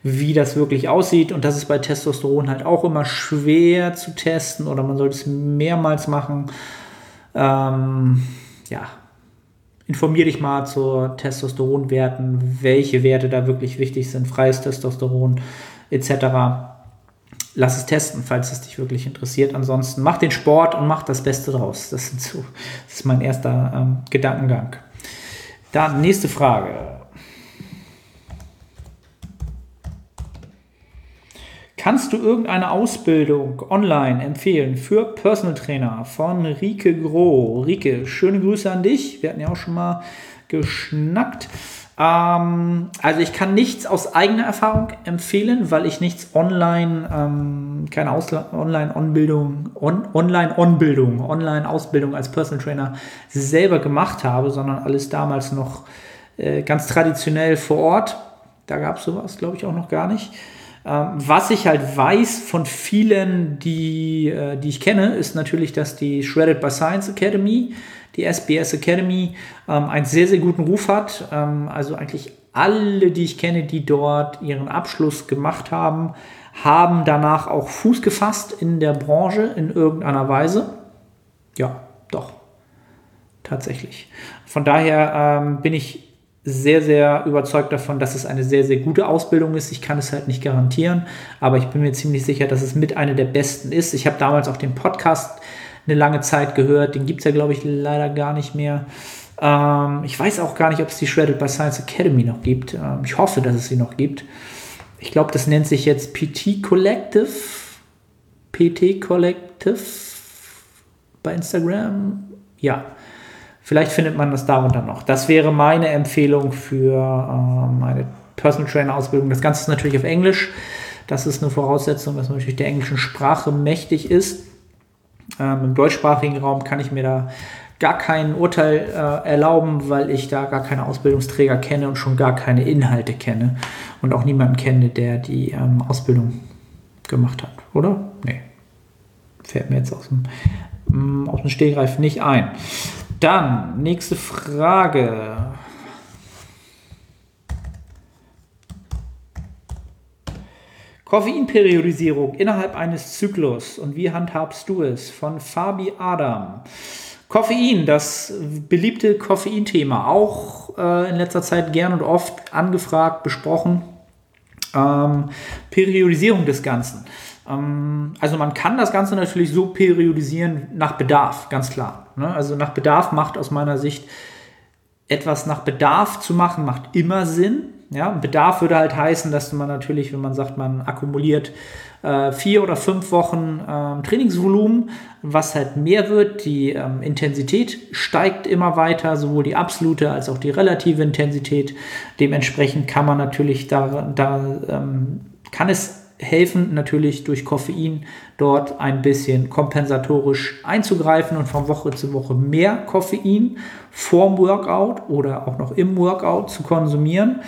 Speaker 2: wie das wirklich aussieht. Und das ist bei Testosteron halt auch immer schwer zu testen oder man sollte es mehrmals machen. Ähm, ja, informier dich mal zur Testosteronwerten, welche Werte da wirklich wichtig sind, freies Testosteron etc. Lass es testen, falls es dich wirklich interessiert. Ansonsten mach den Sport und mach das Beste draus. Das, sind so, das ist mein erster ähm, Gedankengang. Dann nächste Frage. Kannst du irgendeine Ausbildung online empfehlen für Personal Trainer von Rike Groh? Rike, schöne Grüße an dich. Wir hatten ja auch schon mal geschnackt. Ähm, also ich kann nichts aus eigener Erfahrung empfehlen, weil ich nichts online, ähm, keine Online-Onbildung, on, Online-Onbildung, Online-Ausbildung als Personal Trainer selber gemacht habe, sondern alles damals noch äh, ganz traditionell vor Ort. Da gab es sowas, glaube ich, auch noch gar nicht. Ähm, was ich halt weiß von vielen, die, äh, die ich kenne, ist natürlich, dass die Shredded by Science Academy, die SBS Academy, ähm, einen sehr, sehr guten Ruf hat. Ähm, also eigentlich alle, die ich kenne, die dort ihren Abschluss gemacht haben, haben danach auch Fuß gefasst in der Branche in irgendeiner Weise. Ja, doch. Tatsächlich. Von daher ähm, bin ich sehr, sehr überzeugt davon, dass es eine sehr, sehr gute Ausbildung ist. Ich kann es halt nicht garantieren, aber ich bin mir ziemlich sicher, dass es mit einer der besten ist. Ich habe damals auch den Podcast eine lange Zeit gehört. Den gibt es ja, glaube ich, leider gar nicht mehr. Ähm, ich weiß auch gar nicht, ob es die Shredded by Science Academy noch gibt. Ähm, ich hoffe, dass es sie noch gibt. Ich glaube, das nennt sich jetzt PT Collective. PT Collective bei Instagram. Ja. Vielleicht findet man das darunter noch. Das wäre meine Empfehlung für äh, meine Personal Trainer Ausbildung. Das Ganze ist natürlich auf Englisch. Das ist eine Voraussetzung, dass man natürlich der englischen Sprache mächtig ist. Ähm, Im deutschsprachigen Raum kann ich mir da gar kein Urteil äh, erlauben, weil ich da gar keine Ausbildungsträger kenne und schon gar keine Inhalte kenne und auch niemanden kenne, der die ähm, Ausbildung gemacht hat, oder? Nee. Fällt mir jetzt aus dem, ähm, aus dem Stehgreif nicht ein. Dann, nächste Frage. Koffeinperiodisierung innerhalb eines Zyklus und wie handhabst du es? Von Fabi Adam. Koffein, das beliebte Koffeinthema, auch äh, in letzter Zeit gern und oft angefragt, besprochen. Ähm, Periodisierung des Ganzen. Ähm, also man kann das Ganze natürlich so periodisieren nach Bedarf, ganz klar. Ne? Also nach Bedarf macht aus meiner Sicht etwas nach Bedarf zu machen, macht immer Sinn. Ja, Bedarf würde halt heißen, dass man natürlich, wenn man sagt, man akkumuliert äh, vier oder fünf Wochen ähm, Trainingsvolumen, was halt mehr wird, die ähm, Intensität steigt immer weiter, sowohl die absolute als auch die relative Intensität. Dementsprechend kann man natürlich da, da ähm, kann es helfen, natürlich durch Koffein dort ein bisschen kompensatorisch einzugreifen und von Woche zu Woche mehr Koffein vorm Workout oder auch noch im Workout zu konsumieren,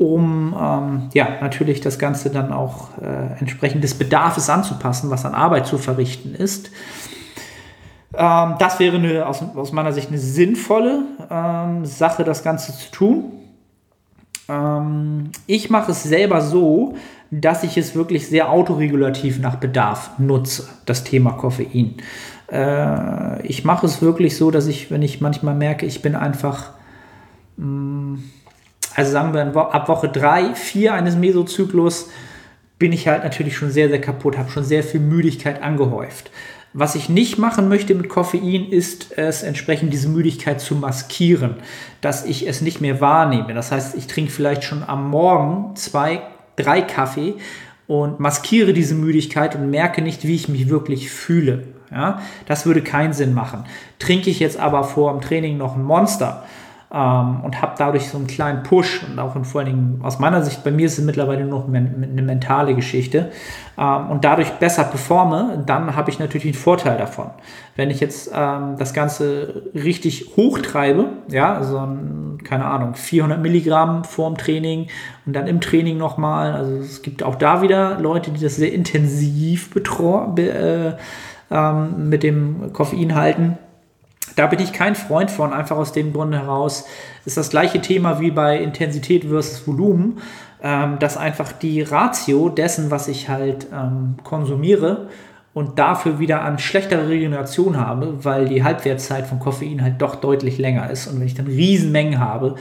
Speaker 2: um ähm, ja natürlich das Ganze dann auch äh, entsprechend des Bedarfs anzupassen, was an Arbeit zu verrichten ist. Ähm, das wäre eine, aus, aus, meiner Sicht eine sinnvolle ähm, Sache, das Ganze zu tun. Ähm, ich mache es selber so, dass ich es wirklich sehr autoregulativ nach Bedarf nutze, das Thema Koffein. Äh, ich mache es wirklich so, dass ich, wenn ich manchmal merke, ich bin einfach, mh, mm, also sagen wir ab Woche 3, 4 eines Mesozyklus, bin ich halt natürlich schon sehr, sehr kaputt, habe schon sehr viel Müdigkeit angehäuft. Was ich nicht machen möchte mit Koffein, ist es entsprechend diese Müdigkeit zu maskieren, dass ich es nicht mehr wahrnehme. Das heißt, ich trinke vielleicht schon am Morgen zwei drei Kaffee und maskiere diese Müdigkeit und merke nicht, wie ich mich wirklich fühle. Ja, das würde keinen Sinn machen. Trinke ich jetzt aber vor dem Training noch ein Monster ähm, und habe dadurch so einen kleinen Push und auch in, vor allen Dingen aus meiner Sicht, bei mir ist es mittlerweile nur eine mentale Geschichte ähm, und dadurch besser performe, dann habe ich natürlich einen Vorteil davon. Wenn ich jetzt ähm, das Ganze richtig hochtreibe, ja, so ein, keine Ahnung, 400 Milligramm vorm Training und dann im Training nochmal, also es gibt auch da wieder Leute, die das sehr intensiv betreuen, äh, ähm, mit dem Koffein halten da bin ich kein Freund von, einfach aus dem Grunde heraus. Ist das gleiche Thema wie bei Intensität versus Volumen, ähm, dass einfach die Ratio dessen, was ich halt ähm, konsumiere und dafür wieder an schlechtere Regeneration habe, weil die Halbwertszeit von Koffein halt doch deutlich länger ist. Und wenn ich dann Riesenmengen habe,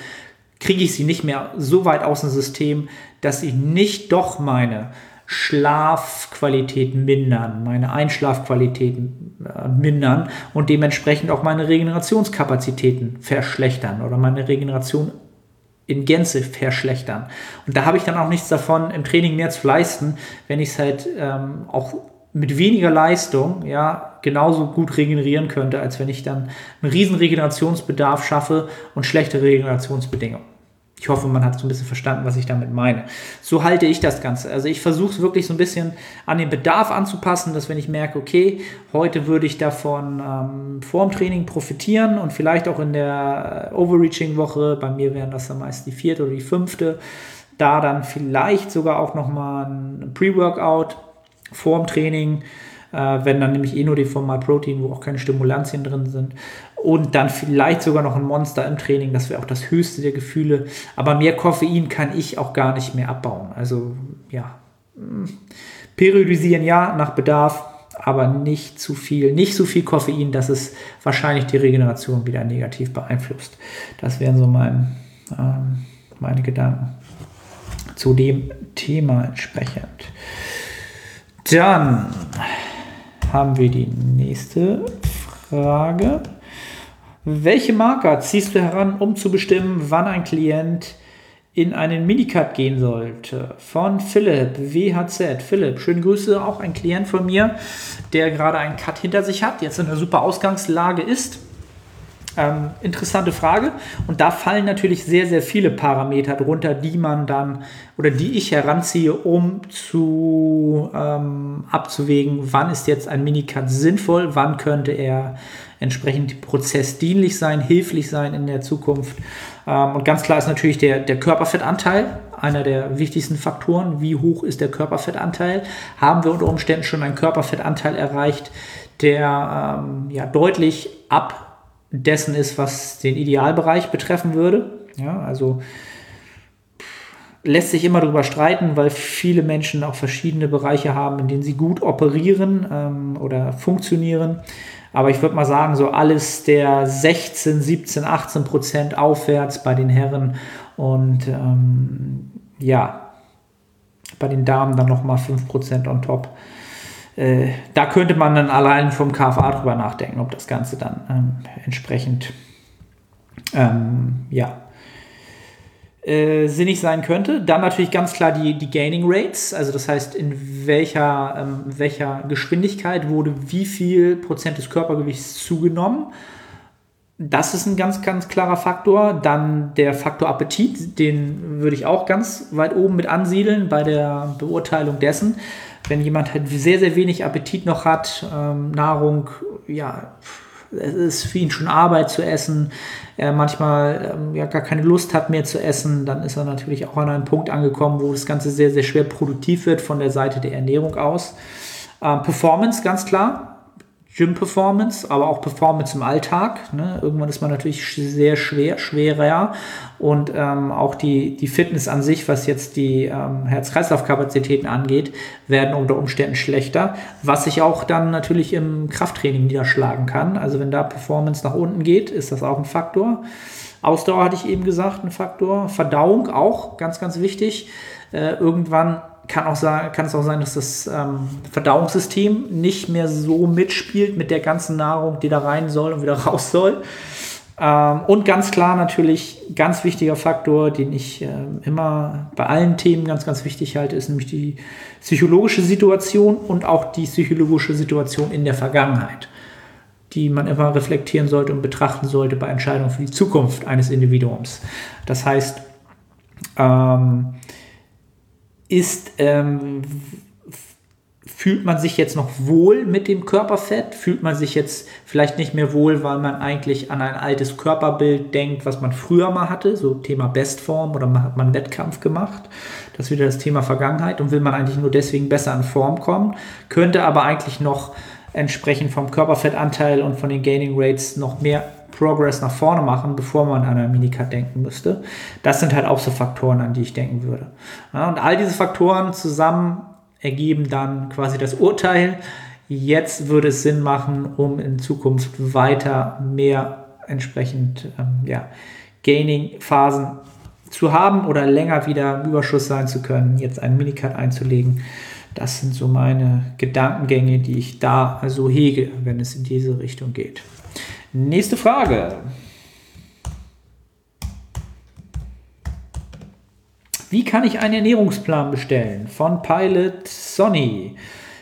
Speaker 2: kriege ich sie nicht mehr so weit aus dem System, dass ich nicht doch meine Schlafqualität mindern, meine Einschlafqualität äh, mindern und dementsprechend auch meine Regenerationskapazitäten verschlechtern oder meine Regeneration in Gänze verschlechtern. Und da habe ich dann auch nichts davon, im Training mehr zu leisten, wenn ich es halt ähm, auch mit weniger Leistung ja genauso gut regenerieren könnte, als wenn ich dann einen riesen Regenerationsbedarf schaffe und schlechte Regenerationsbedingungen. Ich hoffe, man hat so ein bisschen verstanden, was ich damit meine. So halte ich das Ganze. Also ich versuche es wirklich so ein bisschen an den Bedarf anzupassen, dass wenn ich merke, okay, heute würde ich davon ähm, vor dem Training profitieren und vielleicht auch in der Overreaching-Woche, bei mir wären das dann meist die vierte oder die fünfte, da dann vielleicht sogar auch nochmal ein Pre-Workout vor dem Training, äh, wenn dann nämlich eh nur die Formal Protein, wo auch keine Stimulantien drin sind, und dann vielleicht sogar noch ein Monster im Training, das wäre auch das höchste der Gefühle. Aber mehr Koffein kann ich auch gar nicht mehr abbauen. Also ja, hm, periodisieren ja nach Bedarf, aber nicht zu viel, nicht so viel Koffein, dass es wahrscheinlich die Regeneration wieder negativ beeinflusst. Das wären so mein, ähm, meine Gedanken zu dem Thema entsprechend. Dann haben wir die nächste Frage. Welche Marker ziehst du heran, um zu bestimmen, wann ein Klient in einen Minicut gehen sollte? Von Philipp, WHZ. Philipp, schöne Grüße, auch ein Klient von mir, der gerade einen Cut hinter sich hat, jetzt in einer super Ausgangslage ist. Ähm, interessante Frage. Und da fallen natürlich sehr, sehr viele Parameter drunter, die man dann oder die ich heranziehe, um zu ähm, abzuwägen, wann ist jetzt ein Minicut sinnvoll, wann könnte er entsprechend prozessdienlich sein, hilflich sein in der Zukunft. Ähm, und ganz klar ist natürlich der, der Körperfettanteil einer der wichtigsten Faktoren. Wie hoch ist der Körperfettanteil? Haben wir unter Umständen schon einen Körperfettanteil erreicht, der ähm, ja, deutlich ab dessen ist, was den Idealbereich betreffen würde? Ja, also lässt sich immer darüber streiten, weil viele Menschen auch verschiedene Bereiche haben, in denen sie gut operieren ähm, oder funktionieren. Aber ich würde mal sagen, so alles der 16, 17, 18 Prozent aufwärts bei den Herren und ähm, ja, bei den Damen dann nochmal 5 Prozent on top. Äh, da könnte man dann allein vom KFA drüber nachdenken, ob das Ganze dann ähm, entsprechend ähm, ja, äh, sinnig sein könnte. Dann natürlich ganz klar die, die Gaining Rates, also das heißt, in welcher, ähm, welcher Geschwindigkeit wurde wie viel Prozent des Körpergewichts zugenommen. Das ist ein ganz, ganz klarer Faktor. Dann der Faktor Appetit, den würde ich auch ganz weit oben mit ansiedeln bei der Beurteilung dessen. Wenn jemand halt sehr, sehr wenig Appetit noch hat, ähm, Nahrung, ja, es ist für ihn schon Arbeit zu essen, er manchmal ähm, ja gar keine Lust hat mehr zu essen, dann ist er natürlich auch an einem Punkt angekommen, wo das Ganze sehr, sehr schwer produktiv wird von der Seite der Ernährung aus. Ähm, Performance, ganz klar. Gym-Performance, aber auch Performance im Alltag. Ne? Irgendwann ist man natürlich sehr schwer, schwerer und ähm, auch die, die Fitness an sich, was jetzt die ähm, Herz-Kreislauf-Kapazitäten angeht, werden unter Umständen schlechter, was sich auch dann natürlich im Krafttraining niederschlagen kann. Also wenn da Performance nach unten geht, ist das auch ein Faktor. Ausdauer hatte ich eben gesagt, ein Faktor. Verdauung auch, ganz, ganz wichtig. Äh, irgendwann kann, auch sein, kann es auch sein, dass das ähm, Verdauungssystem nicht mehr so mitspielt mit der ganzen Nahrung, die da rein soll und wieder (laughs) raus soll. Ähm, und ganz klar natürlich, ganz wichtiger Faktor, den ich äh, immer bei allen Themen ganz, ganz wichtig halte, ist nämlich die psychologische Situation und auch die psychologische Situation in der Vergangenheit, die man immer reflektieren sollte und betrachten sollte bei Entscheidungen für die Zukunft eines Individuums. Das heißt, ähm, ist, ähm, fühlt man sich jetzt noch wohl mit dem Körperfett? Fühlt man sich jetzt vielleicht nicht mehr wohl, weil man eigentlich an ein altes Körperbild denkt, was man früher mal hatte, so Thema Bestform oder hat man einen Wettkampf gemacht? Das ist wieder das Thema Vergangenheit und will man eigentlich nur deswegen besser in Form kommen, könnte aber eigentlich noch entsprechend vom Körperfettanteil und von den Gaining Rates noch mehr Progress nach vorne machen, bevor man an einer Minicut denken müsste. Das sind halt auch so Faktoren, an die ich denken würde. Ja, und all diese Faktoren zusammen ergeben dann quasi das Urteil. Jetzt würde es Sinn machen, um in Zukunft weiter mehr entsprechend ähm, ja, Gaining-Phasen zu haben oder länger wieder im Überschuss sein zu können, jetzt einen Minicut einzulegen. Das sind so meine Gedankengänge, die ich da so hege, wenn es in diese Richtung geht. Nächste Frage. Wie kann ich einen Ernährungsplan bestellen? Von Pilot Sonny.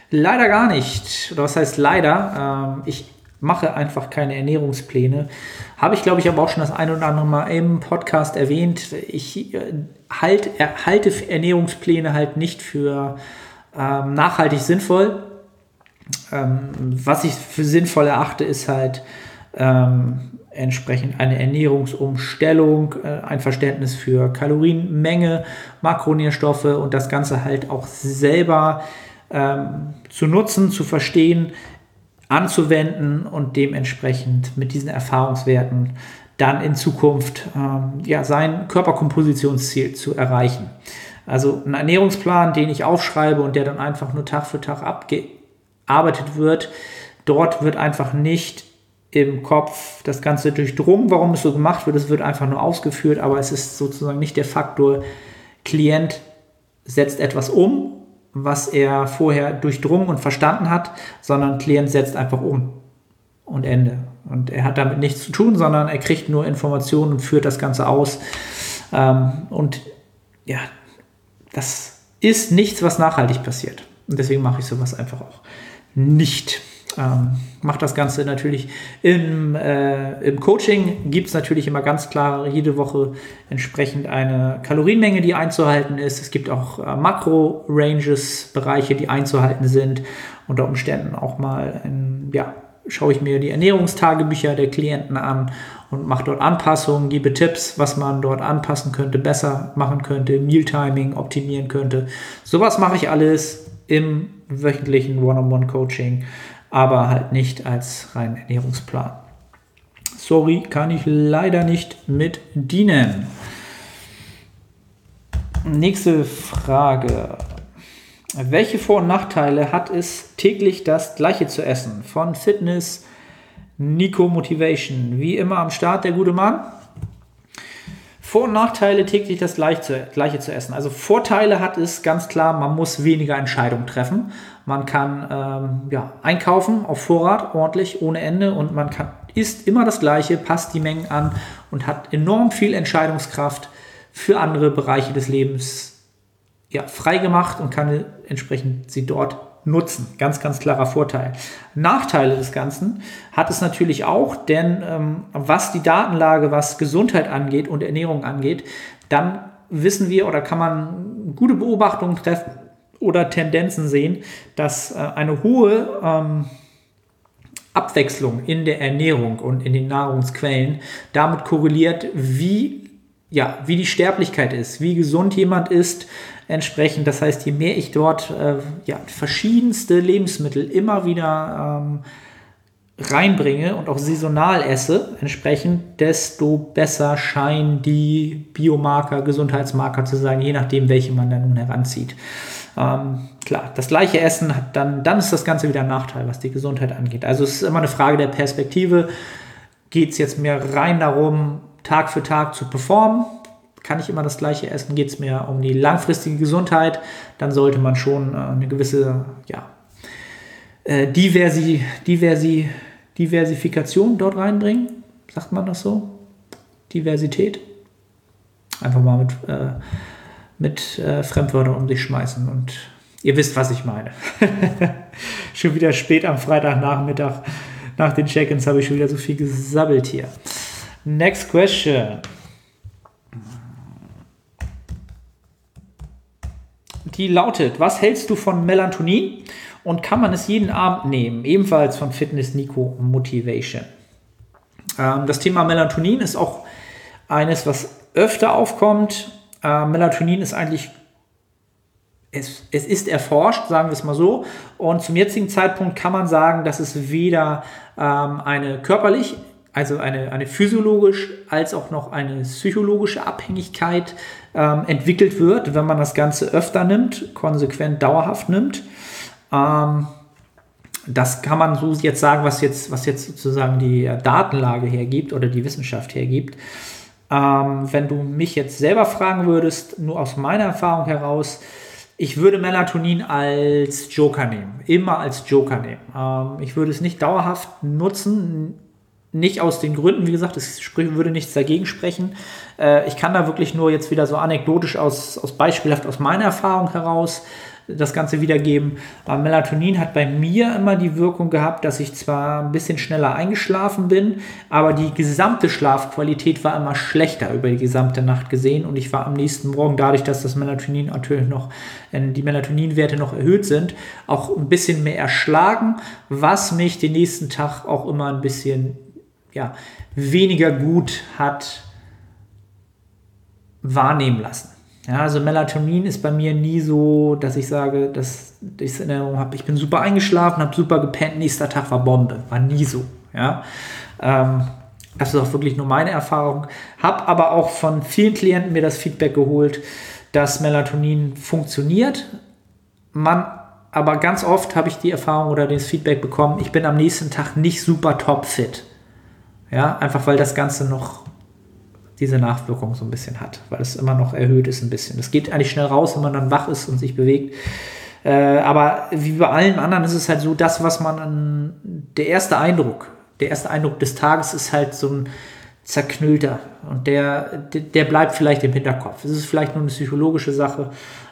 Speaker 2: Leider gar nicht. Oder was heißt leider? Ähm, ich mache einfach keine Ernährungspläne. Habe ich, glaube ich, aber auch schon das ein oder andere Mal im Podcast erwähnt. Ich äh, halt, halte Ernährungspläne halt nicht für ähm, nachhaltig sinnvoll. Ähm, was ich für sinnvoll erachte, ist halt ähm, entsprechend eine Ernährungsumstellung, äh, ein Verständnis für Kalorienmenge, Makronährstoffe und das Ganze halt auch selber ähm, zu nutzen, zu verstehen, anzuwenden und dementsprechend mit diesen Erfahrungswerten dann in Zukunft ähm, ja, sein Körperkompositionsziel zu erreichen. Also ein Ernährungsplan, den ich aufschreibe und der dann einfach nur Tag für Tag abgearbeitet wird, dort wird einfach nicht im Kopf das Ganze durchdrungen, warum es so gemacht wird. Es wird einfach nur ausgeführt, aber es ist sozusagen nicht der Faktor, Klient setzt etwas um was er vorher durchdrungen und verstanden hat, sondern Klient setzt einfach um und Ende. Und er hat damit nichts zu tun, sondern er kriegt nur Informationen und führt das Ganze aus. Ähm, und ja, das ist nichts, was nachhaltig passiert. Und deswegen mache ich sowas einfach auch nicht. Ähm, macht das Ganze natürlich im, äh, im Coaching. Gibt es natürlich immer ganz klar jede Woche entsprechend eine Kalorienmenge, die einzuhalten ist. Es gibt auch äh, Makro-Ranges, Bereiche, die einzuhalten sind. Unter Umständen auch mal, in, ja, schaue ich mir die Ernährungstagebücher der Klienten an und mache dort Anpassungen, gebe Tipps, was man dort anpassen könnte, besser machen könnte, Mealtiming optimieren könnte. Sowas mache ich alles im wöchentlichen One-on-One-Coaching aber halt nicht als rein Ernährungsplan. Sorry, kann ich leider nicht mit dienen. Nächste Frage. Welche Vor- und Nachteile hat es, täglich das Gleiche zu essen? Von Fitness, Nico Motivation. Wie immer am Start der gute Mann. Vor- und Nachteile, täglich das Gleiche zu essen. Also Vorteile hat es ganz klar, man muss weniger Entscheidungen treffen. Man kann ähm, ja, einkaufen auf Vorrat ordentlich, ohne Ende und man kann, isst immer das Gleiche, passt die Mengen an und hat enorm viel Entscheidungskraft für andere Bereiche des Lebens ja, freigemacht und kann entsprechend sie dort nutzen. Ganz, ganz klarer Vorteil. Nachteile des Ganzen hat es natürlich auch, denn ähm, was die Datenlage, was Gesundheit angeht und Ernährung angeht, dann wissen wir oder kann man gute Beobachtungen treffen oder Tendenzen sehen, dass äh, eine hohe ähm, Abwechslung in der Ernährung und in den Nahrungsquellen damit korreliert, wie, ja, wie die Sterblichkeit ist, wie gesund jemand ist, entsprechend. Das heißt, je mehr ich dort äh, ja, verschiedenste Lebensmittel immer wieder ähm, reinbringe und auch saisonal esse, entsprechend, desto besser scheinen die Biomarker, Gesundheitsmarker zu sein, je nachdem, welche man dann nun heranzieht. Ähm, klar, das gleiche Essen hat dann, dann ist das Ganze wieder ein Nachteil, was die Gesundheit angeht. Also es ist immer eine Frage der Perspektive. Geht es jetzt mehr rein darum, Tag für Tag zu performen? Kann ich immer das gleiche essen? Geht es mehr um die langfristige Gesundheit? Dann sollte man schon äh, eine gewisse ja, äh, Diversi, Diversi, Diversifikation dort reinbringen. Sagt man das so? Diversität. Einfach mal mit äh, mit äh, Fremdwörtern um sich schmeißen. Und ihr wisst, was ich meine. (laughs) schon wieder spät am Freitagnachmittag. Nach den Check-ins habe ich schon wieder so viel gesabbelt hier. Next question. Die lautet, was hältst du von Melatonin und kann man es jeden Abend nehmen? Ebenfalls von Fitness Nico Motivation. Ähm, das Thema Melatonin ist auch eines, was öfter aufkommt äh, Melatonin ist eigentlich, es, es ist erforscht, sagen wir es mal so. Und zum jetzigen Zeitpunkt kann man sagen, dass es weder ähm, eine körperlich, also eine, eine physiologisch, als auch noch eine psychologische Abhängigkeit ähm, entwickelt wird, wenn man das Ganze öfter nimmt, konsequent dauerhaft nimmt. Ähm, das kann man so jetzt sagen, was jetzt, was jetzt sozusagen die Datenlage hergibt oder die Wissenschaft hergibt. Ähm, wenn du mich jetzt selber fragen würdest, nur aus meiner Erfahrung heraus, ich würde Melatonin als Joker nehmen. Immer als Joker nehmen. Ähm, ich würde es nicht dauerhaft nutzen. Nicht aus den Gründen, wie gesagt, es würde nichts dagegen sprechen. Äh, ich kann da wirklich nur jetzt wieder so anekdotisch aus, aus beispielhaft aus meiner Erfahrung heraus das Ganze wiedergeben. Aber Melatonin hat bei mir immer die Wirkung gehabt, dass ich zwar ein bisschen schneller eingeschlafen bin, aber die gesamte Schlafqualität war immer schlechter über die gesamte Nacht gesehen und ich war am nächsten Morgen, dadurch, dass das Melatonin natürlich noch, äh, die Melatoninwerte noch erhöht sind, auch ein bisschen mehr erschlagen, was mich den nächsten Tag auch immer ein bisschen ja, weniger gut hat wahrnehmen lassen. Ja, also Melatonin ist bei mir nie so, dass ich sage, dass ich es in Erinnerung habe, ich bin super eingeschlafen, habe super gepennt, nächster Tag war Bombe. War nie so. Ja. Ähm, das ist auch wirklich nur meine Erfahrung. Habe aber auch von vielen Klienten mir das Feedback geholt, dass Melatonin funktioniert. Man, aber ganz oft habe ich die Erfahrung oder das Feedback bekommen, ich bin am nächsten Tag nicht super top fit. Ja, einfach weil das Ganze noch diese Nachwirkung so ein bisschen hat, weil es immer noch erhöht ist ein bisschen. Es geht eigentlich schnell raus, wenn man dann wach ist und sich bewegt. Äh, aber wie bei allen anderen ist es halt so, das, was man an, der erste Eindruck, der erste Eindruck des Tages ist halt so ein zerknüllter und der, der bleibt vielleicht im Hinterkopf. Es ist vielleicht nur eine psychologische Sache.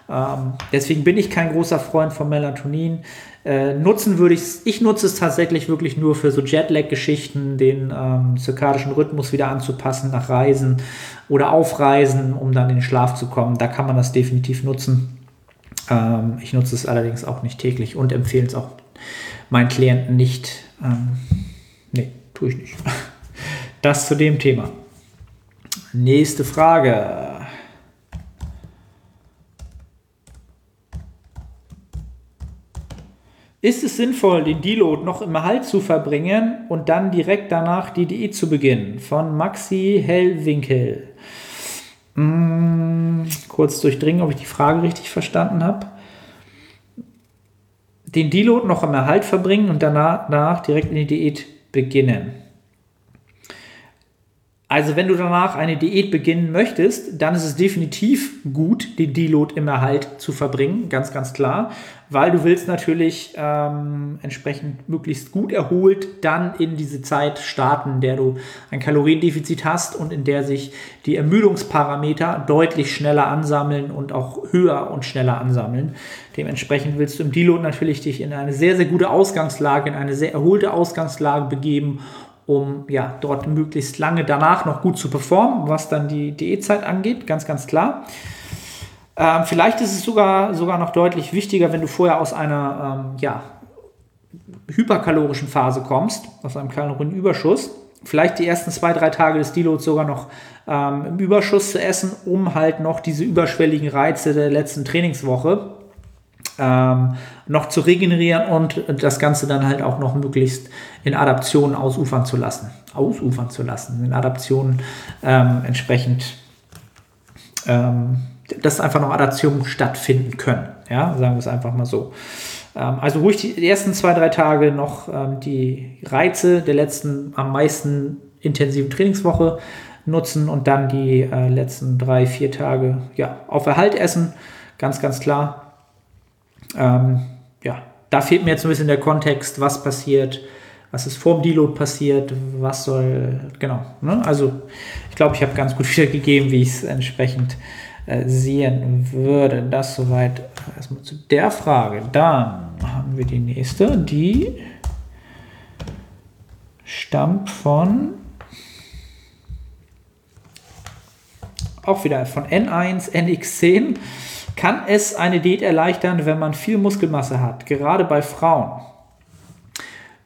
Speaker 2: Ähm, deswegen bin ich kein großer Freund von Melatonin. Äh, nutzen würde ich es, ich nutze es tatsächlich wirklich nur für so Jetlag-Geschichten, den ähm, zirkadischen Rhythmus wieder anzupassen nach Reisen oder Aufreisen, um dann in den Schlaf zu kommen. Da kann man das definitiv nutzen. Ähm, ich nutze es allerdings auch nicht täglich und empfehle es auch meinen Klienten nicht. Ähm, nee, tue ich nicht. (laughs) Das zu dem Thema. Nächste Frage. Ist es sinnvoll, den Deload noch im Halt zu verbringen und dann direkt danach die Diät zu beginnen? Von Maxi Hellwinkel. Hm, kurz durchdringen, ob ich die Frage richtig verstanden habe. Den Deload noch im Erhalt verbringen und danach, danach direkt in die Diät beginnen. Also wenn du danach eine Diät beginnen möchtest, dann ist es definitiv gut, den Deload im Erhalt zu verbringen, ganz, ganz klar, weil du willst natürlich ähm, entsprechend möglichst gut erholt dann in diese Zeit starten, in der du ein Kaloriendefizit hast und in der sich die Ermüdungsparameter deutlich schneller ansammeln und auch höher und schneller ansammeln. Dementsprechend willst du im Deload natürlich dich in eine sehr, sehr gute Ausgangslage, in eine sehr erholte Ausgangslage begeben um ja dort möglichst lange danach noch gut zu performen, was dann die Diätzeit angeht, ganz, ganz klar. Ähm, vielleicht ist es sogar, sogar noch deutlich wichtiger, wenn du vorher aus einer ähm, ja, hyperkalorischen Phase kommst, aus einem Kalorienüberschuss, vielleicht die ersten zwei, drei Tage des Deloads sogar noch ähm, im Überschuss zu essen, um halt noch diese überschwelligen Reize der letzten Trainingswoche ähm, noch zu regenerieren und das Ganze dann halt auch noch möglichst in Adaptionen ausufern zu lassen. Ausufern zu lassen, in Adaptionen ähm, entsprechend, ähm, dass einfach noch Adaptionen stattfinden können. Ja, sagen wir es einfach mal so. Ähm, also ruhig die ersten zwei, drei Tage noch ähm, die Reize der letzten am meisten intensiven Trainingswoche nutzen und dann die äh, letzten drei, vier Tage ja, auf Erhalt essen. Ganz, ganz klar ähm, ja, da fehlt mir jetzt ein bisschen der Kontext, was passiert, was ist vor dem Deload passiert, was soll, genau. Ne? Also ich glaube, ich habe ganz gut (laughs) wiedergegeben, wie ich es entsprechend äh, sehen würde. Das soweit erstmal zu der Frage. Dann haben wir die nächste, die stammt von auch wieder von N1, NX10. Kann es eine Diät erleichtern, wenn man viel Muskelmasse hat, gerade bei Frauen?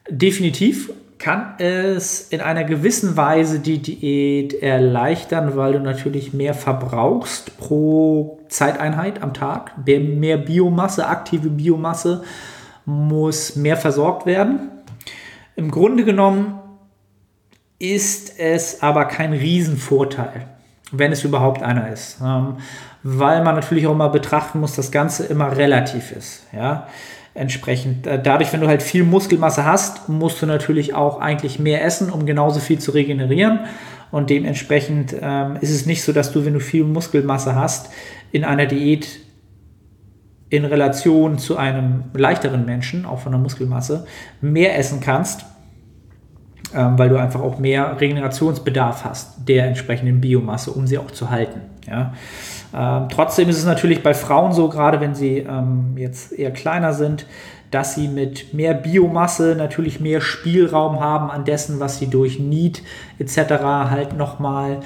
Speaker 2: Definitiv kann es in einer gewissen Weise die Diät erleichtern, weil du natürlich mehr verbrauchst pro Zeiteinheit am Tag. Mehr Biomasse, aktive Biomasse muss mehr versorgt werden. Im Grunde genommen ist es aber kein Riesenvorteil, wenn es überhaupt einer ist. Weil man natürlich auch mal betrachten muss, dass das Ganze immer relativ ist. Ja? Entsprechend, äh, dadurch, wenn du halt viel Muskelmasse hast, musst du natürlich auch eigentlich mehr essen, um genauso viel zu regenerieren. Und dementsprechend ähm, ist es nicht so, dass du, wenn du viel Muskelmasse hast, in einer Diät in Relation zu einem leichteren Menschen, auch von der Muskelmasse, mehr essen kannst, weil du einfach auch mehr Regenerationsbedarf hast der entsprechenden Biomasse, um sie auch zu halten. Ja? Ähm, trotzdem ist es natürlich bei Frauen so, gerade wenn sie ähm, jetzt eher kleiner sind, dass sie mit mehr Biomasse natürlich mehr Spielraum haben an dessen, was sie durch Need etc. halt nochmal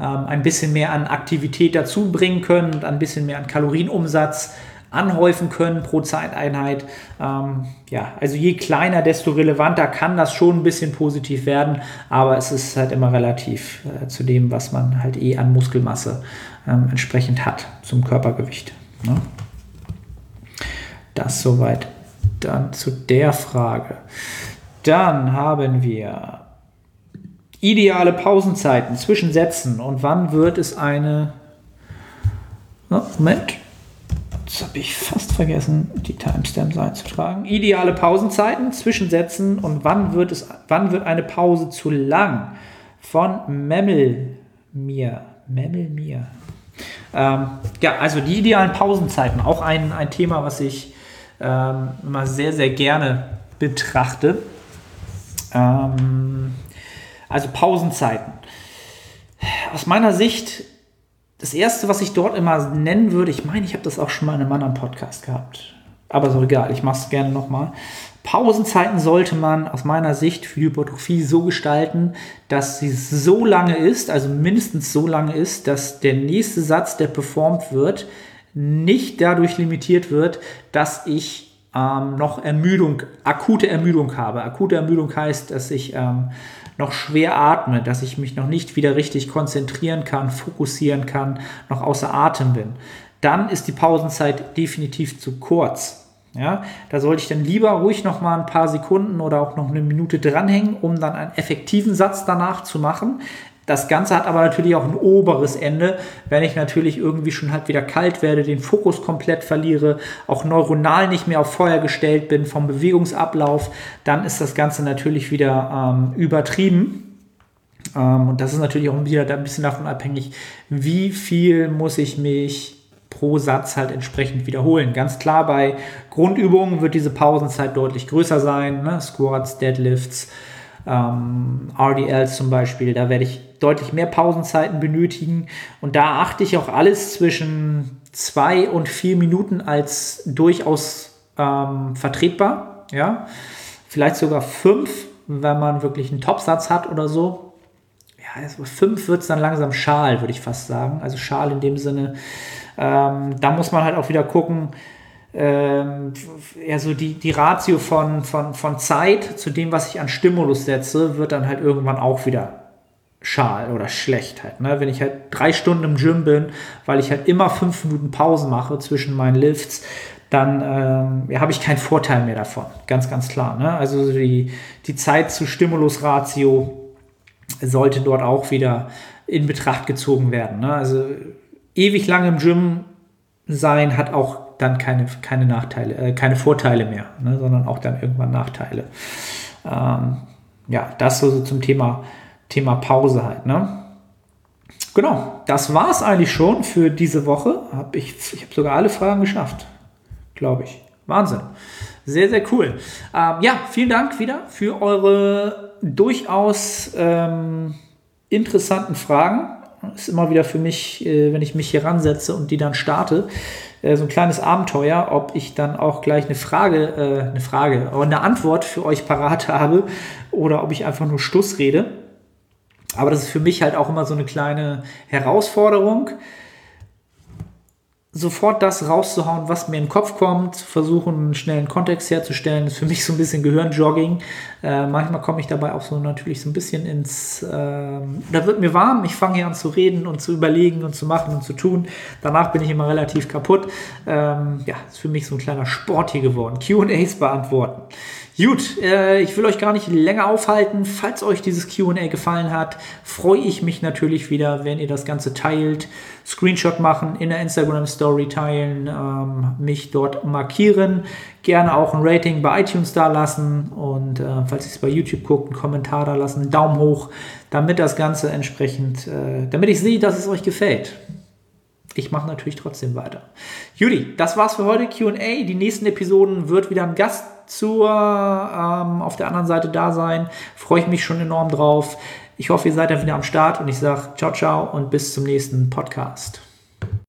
Speaker 2: ähm, ein bisschen mehr an Aktivität dazu bringen können und ein bisschen mehr an Kalorienumsatz anhäufen können pro Zeiteinheit. Ähm, ja, also je kleiner, desto relevanter kann das schon ein bisschen positiv werden, aber es ist halt immer relativ äh, zu dem, was man halt eh an Muskelmasse ähm, entsprechend hat zum Körpergewicht. Ne? Das soweit dann zu der Frage. Dann haben wir ideale Pausenzeiten zwischen Sätzen und wann wird es eine. Oh, Moment. Jetzt habe ich fast vergessen, die Timestamps einzutragen. Ideale Pausenzeiten zwischen Sätzen und wann wird, es, wann wird eine Pause zu lang? Von Memmel mir. Memmel mir. Ähm, ja, also die idealen Pausenzeiten, auch ein, ein Thema, was ich ähm, immer sehr, sehr gerne betrachte. Ähm, also Pausenzeiten. Aus meiner Sicht das erste, was ich dort immer nennen würde, ich meine, ich habe das auch schon mal in einem anderen Podcast gehabt, aber so egal, ich mache es gerne nochmal. Pausenzeiten sollte man aus meiner Sicht für Hypertrophie so gestalten, dass sie so lange ist, also mindestens so lange ist, dass der nächste Satz, der performt wird, nicht dadurch limitiert wird, dass ich ähm, noch Ermüdung, akute Ermüdung habe. Akute Ermüdung heißt, dass ich ähm, noch schwer atme, dass ich mich noch nicht wieder richtig konzentrieren kann, fokussieren kann, noch außer Atem bin, dann ist die Pausenzeit definitiv zu kurz. Ja, da sollte ich dann lieber ruhig noch mal ein paar Sekunden oder auch noch eine Minute dranhängen, um dann einen effektiven Satz danach zu machen. Das Ganze hat aber natürlich auch ein oberes Ende, wenn ich natürlich irgendwie schon halt wieder kalt werde, den Fokus komplett verliere, auch neuronal nicht mehr auf Feuer gestellt bin vom Bewegungsablauf, dann ist das Ganze natürlich wieder ähm, übertrieben. Ähm, und das ist natürlich auch wieder ein bisschen davon abhängig, wie viel muss ich mich pro Satz halt entsprechend wiederholen. Ganz klar, bei Grundübungen wird diese Pausenzeit deutlich größer sein. Ne? Squats, Deadlifts, ähm, RDLs zum Beispiel. Da werde ich deutlich mehr Pausenzeiten benötigen. Und da achte ich auch alles zwischen zwei und vier Minuten als durchaus ähm, vertretbar. Ja? Vielleicht sogar fünf, wenn man wirklich einen Topsatz hat oder so. Ja, also fünf wird es dann langsam schal, würde ich fast sagen. Also schal in dem Sinne. Ähm, da muss man halt auch wieder gucken, ähm, ja, so die, die Ratio von, von, von Zeit zu dem, was ich an Stimulus setze, wird dann halt irgendwann auch wieder schal oder schlecht halt. Ne? Wenn ich halt drei Stunden im Gym bin, weil ich halt immer fünf Minuten Pause mache zwischen meinen Lifts, dann ähm, ja, habe ich keinen Vorteil mehr davon. Ganz, ganz klar. Ne? Also die, die Zeit zu Stimulus-Ratio sollte dort auch wieder in Betracht gezogen werden. Ne? Also ewig lange im Gym sein hat auch dann keine, keine Nachteile, äh, keine Vorteile mehr, ne? sondern auch dann irgendwann Nachteile. Ähm, ja, das so zum Thema Thema Pause halt. Ne? Genau, das war es eigentlich schon für diese Woche. Hab ich ich habe sogar alle Fragen geschafft, glaube ich. Wahnsinn. Sehr, sehr cool. Ähm, ja, vielen Dank wieder für eure durchaus ähm, interessanten Fragen. Ist immer wieder für mich, äh, wenn ich mich hier ransetze und die dann starte, äh, so ein kleines Abenteuer, ob ich dann auch gleich eine Frage, äh, eine Frage, eine Antwort für euch parat habe oder ob ich einfach nur Stuss rede. Aber das ist für mich halt auch immer so eine kleine Herausforderung, sofort das rauszuhauen, was mir in den Kopf kommt, versuchen, einen schnellen Kontext herzustellen. Ist für mich so ein bisschen Gehirnjogging. Äh, manchmal komme ich dabei auch so natürlich so ein bisschen ins, äh, da wird mir warm, ich fange hier an zu reden und zu überlegen und zu machen und zu tun. Danach bin ich immer relativ kaputt. Ähm, ja, ist für mich so ein kleiner Sport hier geworden. QAs beantworten. Gut, äh, ich will euch gar nicht länger aufhalten. Falls euch dieses QA gefallen hat, freue ich mich natürlich wieder, wenn ihr das Ganze teilt, Screenshot machen, in der Instagram Story teilen, ähm, mich dort markieren, gerne auch ein Rating bei iTunes da lassen und äh, falls ihr es bei YouTube guckt, einen Kommentar da lassen, einen Daumen hoch, damit das Ganze entsprechend, äh, damit ich sehe, dass es euch gefällt ich mache natürlich trotzdem weiter. Judy, das war's für heute, QA. Die nächsten Episoden wird wieder ein Gast zur ähm, auf der anderen Seite da sein. Freue ich mich schon enorm drauf. Ich hoffe, ihr seid dann wieder am Start und ich sage ciao, ciao und bis zum nächsten Podcast.